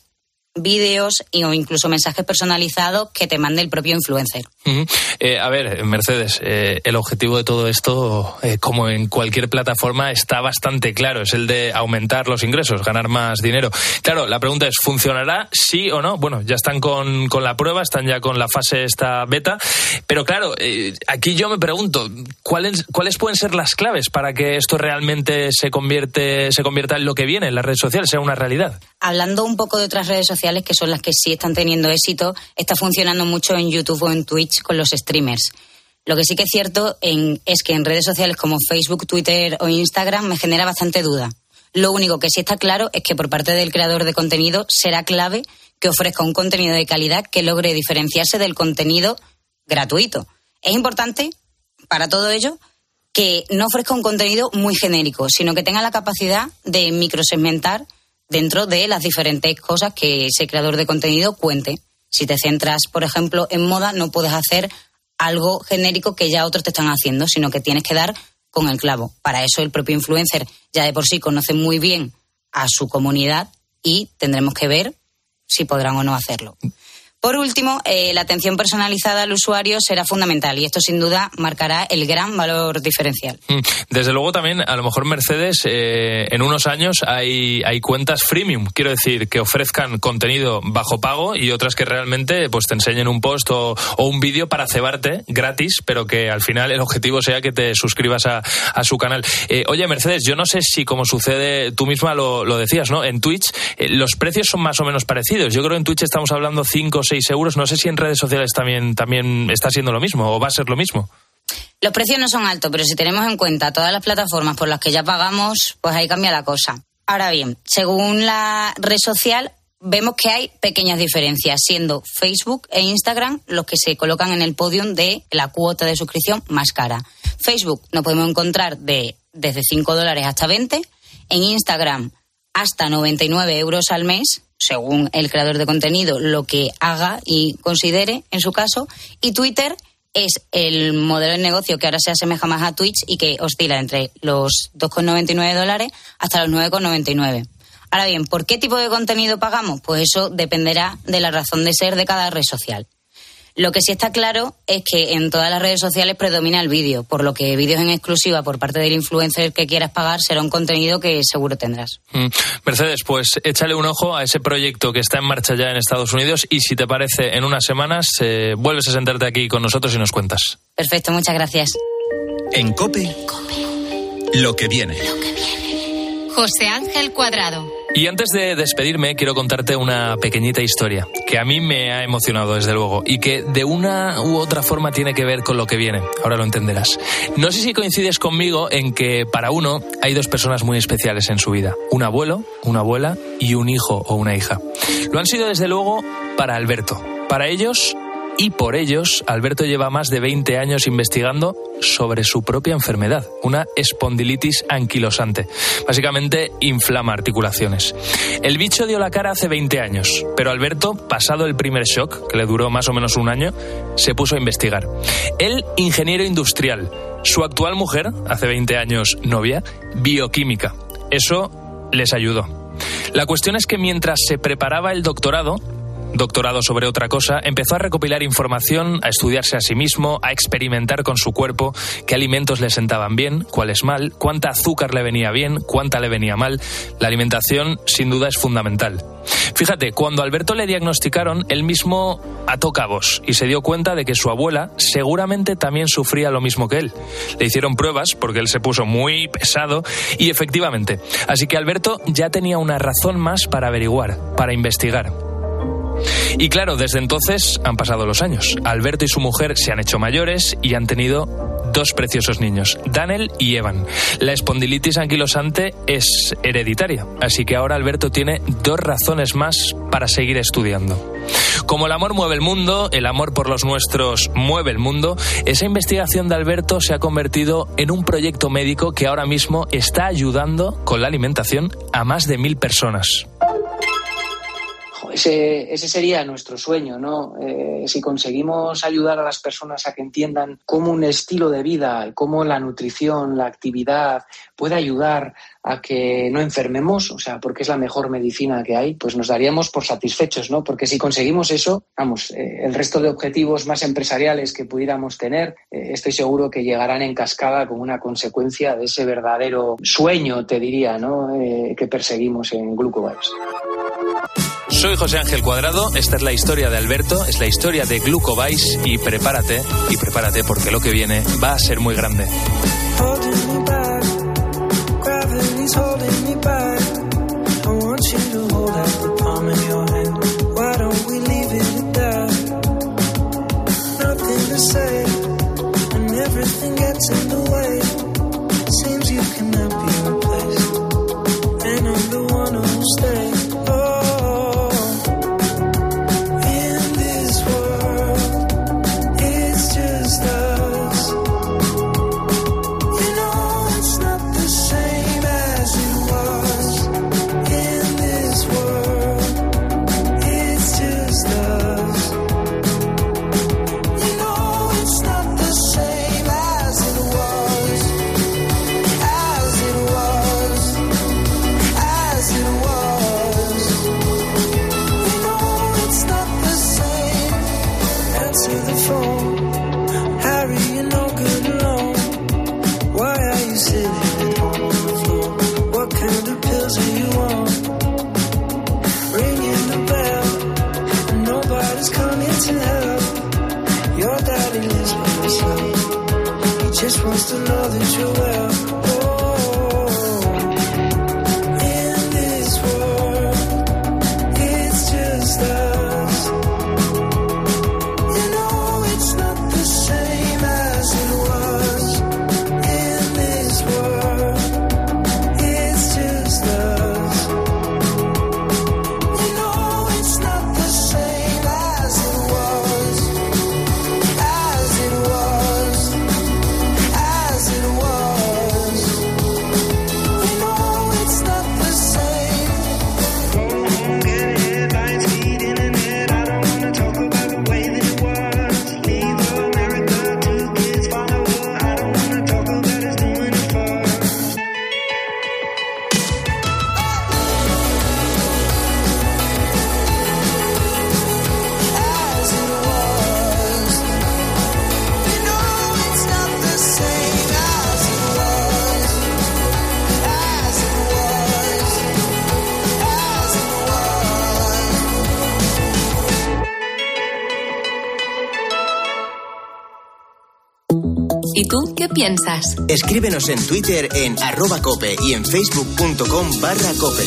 vídeos o incluso mensajes personalizados que te mande el propio influencer. Eh, a ver, Mercedes, eh, el objetivo de todo esto, eh, como en cualquier plataforma, está bastante claro. Es el de aumentar los ingresos, ganar más dinero. Claro, la pregunta es, ¿funcionará sí o no? Bueno, ya están con, con la prueba, están ya con la fase esta beta. Pero claro, aquí yo me pregunto, ¿cuáles, ¿cuáles pueden ser las claves para que esto realmente se, convierte, se convierta en lo que viene en las redes sociales, sea una realidad? Hablando un poco de otras redes sociales, que son las que sí están teniendo éxito, está funcionando mucho en YouTube o en Twitch con los streamers. Lo que sí que es cierto es que en redes sociales como Facebook, Twitter o Instagram me genera bastante duda. Lo único que sí está claro es que por parte del creador de contenido será clave que ofrezca un contenido de calidad que logre diferenciarse del contenido gratuito. Es importante para todo ello que no ofrezca un contenido muy genérico, sino que tenga la capacidad de microsegmentar dentro de las diferentes cosas que ese creador de contenido cuente. Si te centras, por ejemplo, en moda, no puedes hacer algo genérico que ya otros te están haciendo, sino que tienes que dar con el clavo. Para eso el propio influencer ya de por sí conoce muy bien a su comunidad y tendremos que ver si podrán o no hacerlo. Por último, eh, la atención personalizada al usuario será fundamental y esto sin duda marcará el gran valor diferencial. Mm, desde luego también, a lo mejor Mercedes, eh, en unos años hay, hay cuentas freemium, quiero decir, que ofrezcan contenido bajo pago y otras que realmente pues te enseñen un post o, un vídeo para cebarte gratis, pero que al final el objetivo sea que te suscribas a, a su canal. Eh, oye, Mercedes, yo no sé si como sucede, tú misma lo, lo decías, ¿no? En Twitch los precios son más o menos parecidos. Yo creo que en Twitch estamos hablando 5 o 6 euros. No sé si en redes sociales también, también está siendo lo mismo o va a ser lo mismo. Los precios no son altos, pero si tenemos en cuenta todas las plataformas por las que ya pagamos, pues ahí cambia la cosa. Ahora bien, según la red social, vemos que hay pequeñas diferencias, siendo Facebook e Instagram los que se colocan en el podium de la cuota de suscripción más cara. Facebook nos podemos encontrar de desde 5 dólares hasta 20, en Instagram hasta 99 euros al mes según el creador de contenido, lo que haga y considere en su caso. Y Twitter es el modelo de negocio que ahora se asemeja más a Twitch y que oscila entre los 2,99 dólares hasta los 9,99. Ahora bien, ¿por qué tipo de contenido pagamos? Pues eso dependerá de la razón de ser de cada red social. Lo que sí está claro es que en todas las redes sociales predomina el vídeo, por lo que vídeos en exclusiva por parte del influencer que quieras pagar será un contenido que seguro tendrás. Mm. Mercedes, pues échale un ojo a ese proyecto que está en marcha ya en Estados Unidos y si te parece en unas semanas eh, vuelves a sentarte aquí con nosotros y nos cuentas. Perfecto, muchas gracias. En Cope, Lo que viene. Lo que viene. José Ángel Cuadrado. Y antes de despedirme, quiero contarte una pequeñita historia que a mí me ha emocionado, desde luego, y que de una u otra forma tiene que ver con lo que viene. Ahora lo entenderás. No sé si coincides conmigo en que para uno hay dos personas muy especiales en su vida: un abuelo, una abuela y un hijo o una hija. Lo han sido, desde luego, para Alberto. Para ellos, y por ellos Alberto lleva más de 20 años investigando sobre su propia enfermedad, una espondilitis anquilosante. Básicamente inflama articulaciones. El bicho dio la cara hace 20 años, pero Alberto, pasado el primer shock, que le duró más o menos un año, se puso a investigar. Él, ingeniero industrial, su actual mujer, hace 20 años novia, bioquímica. Eso les ayudó. La cuestión es que mientras se preparaba el doctorado, doctorado sobre otra cosa, empezó a recopilar información, a estudiarse a sí mismo, a experimentar con su cuerpo, qué alimentos le sentaban bien, cuáles mal, cuánta azúcar le venía bien, cuánta le venía mal. La alimentación, sin duda, es fundamental. Fíjate, cuando Alberto le diagnosticaron, él mismo ató cabos y se dio cuenta de que su abuela seguramente también sufría lo mismo que él. Le hicieron pruebas porque él se puso muy pesado y efectivamente. Así que Alberto ya tenía una razón más para averiguar, para investigar. Y claro, desde entonces han pasado los años. Alberto y su mujer se han hecho mayores y han tenido dos preciosos niños, Daniel y Evan. La espondilitis anquilosante es hereditaria, así que ahora Alberto tiene dos razones más para seguir estudiando. Como el amor mueve el mundo, el amor por los nuestros mueve el mundo, esa investigación de Alberto se ha convertido en un proyecto médico que ahora mismo está ayudando con la alimentación a más de mil personas ese, ese sería nuestro sueño, ¿no? Eh, si conseguimos ayudar a las personas a que entiendan cómo un estilo de vida, cómo la nutrición, la actividad puede ayudar a que no enfermemos, o sea, porque es la mejor medicina que hay, pues nos daríamos por satisfechos, ¿no? Porque si conseguimos eso, vamos, eh, el resto de objetivos más empresariales que pudiéramos tener, eh, estoy seguro que llegarán en cascada como una consecuencia de ese verdadero sueño, te diría, ¿no? Eh, que perseguimos en Glucovibes. Soy José Ángel Cuadrado, esta es la historia de Alberto, es la historia de Glucovice y prepárate, y prepárate porque lo que viene va a ser muy grande. And everything gets in the way. ¿Y tú qué piensas? Escríbenos en Twitter en arroba cope y en facebook.com barra cope.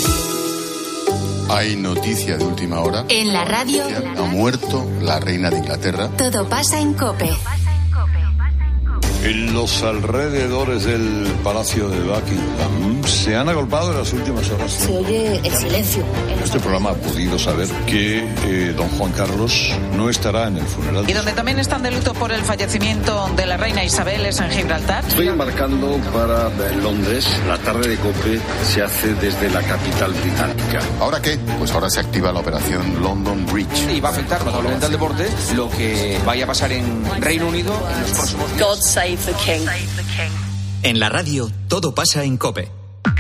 Hay noticia de última hora. En la radio, Ha muerto la reina de Inglaterra. todo pasa en Cope. En los alrededores del Palacio de Buckingham se han agolpado en las últimas horas. Se oye el silencio. Este programa ha podido saber que eh, don Juan Carlos no estará en el funeral. Y donde también están de luto por el fallecimiento de la reina Isabel es en Gibraltar. Estoy embarcando para Londres. La tarde de COPE se hace desde la capital británica. ¿Ahora qué? Pues ahora se activa la operación London Bridge. Y va a afectar notablemente al deporte lo que vaya a pasar en Reino Unido en los próximos días. God save the king. En la radio, todo pasa en cope.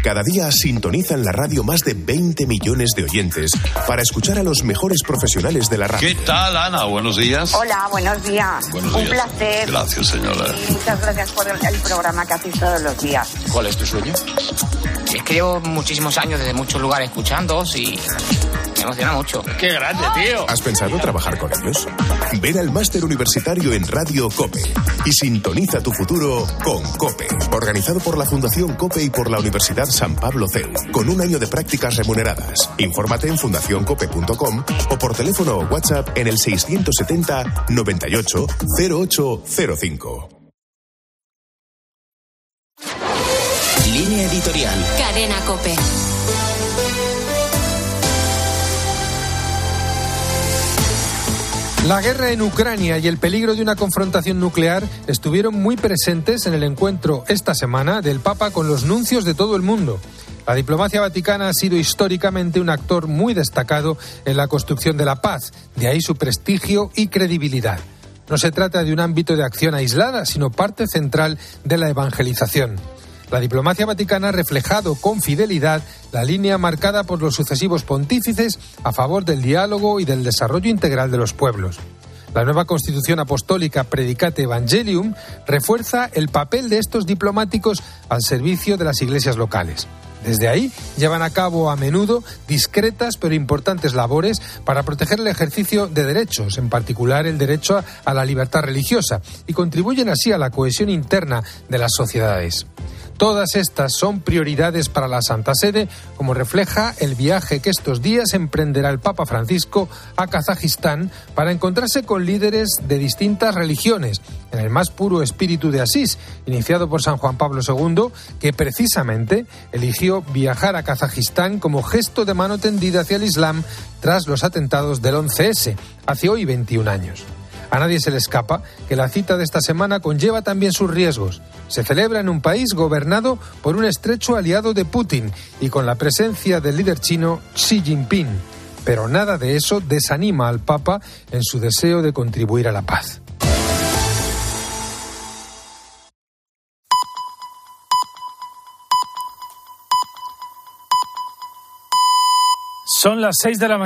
Cada día sintonizan la radio más de 20 millones de oyentes para escuchar a los mejores profesionales de la radio. ¿Qué tal, Ana? Buenos días. Hola, buenos días. Buenos Un días. placer. Gracias, señora. Y muchas gracias por el, el programa que hacéis todos los días. ¿Cuál es tu sueño? Es que llevo muchísimos años desde muchos lugares escuchándoos y emociona mucho. ¡Qué grande, tío! ¿Has pensado trabajar con ellos? Ven al máster universitario en Radio Cope y sintoniza tu futuro con Cope, organizado por la Fundación Cope y por la Universidad San Pablo CEU, con un año de prácticas remuneradas. Infórmate en fundacioncope.com o por teléfono o WhatsApp en el 670 98 0805. Línea editorial. Cadena Cope. La guerra en Ucrania y el peligro de una confrontación nuclear estuvieron muy presentes en el encuentro esta semana del Papa con los nuncios de todo el mundo. La diplomacia vaticana ha sido históricamente un actor muy destacado en la construcción de la paz, de ahí su prestigio y credibilidad. No se trata de un ámbito de acción aislada, sino parte central de la evangelización. La diplomacia vaticana ha reflejado con fidelidad la línea marcada por los sucesivos pontífices a favor del diálogo y del desarrollo integral de los pueblos. La nueva Constitución Apostólica Predicate Evangelium refuerza el papel de estos diplomáticos al servicio de las iglesias locales. Desde ahí llevan a cabo a menudo discretas pero importantes labores para proteger el ejercicio de derechos, en particular el derecho a la libertad religiosa, y contribuyen así a la cohesión interna de las sociedades. Todas estas son prioridades para la Santa Sede, como refleja el viaje que estos días emprenderá el Papa Francisco a Kazajistán para encontrarse con líderes de distintas religiones, en el más puro espíritu de Asís, iniciado por San Juan Pablo II, que precisamente eligió viajar a Kazajistán como gesto de mano tendida hacia el Islam tras los atentados del 11S, hace hoy 21 años. A nadie se le escapa que la cita de esta semana conlleva también sus riesgos. Se celebra en un país gobernado por un estrecho aliado de Putin y con la presencia del líder chino Xi Jinping. Pero nada de eso desanima al Papa en su deseo de contribuir a la paz. Son las seis de la mañana.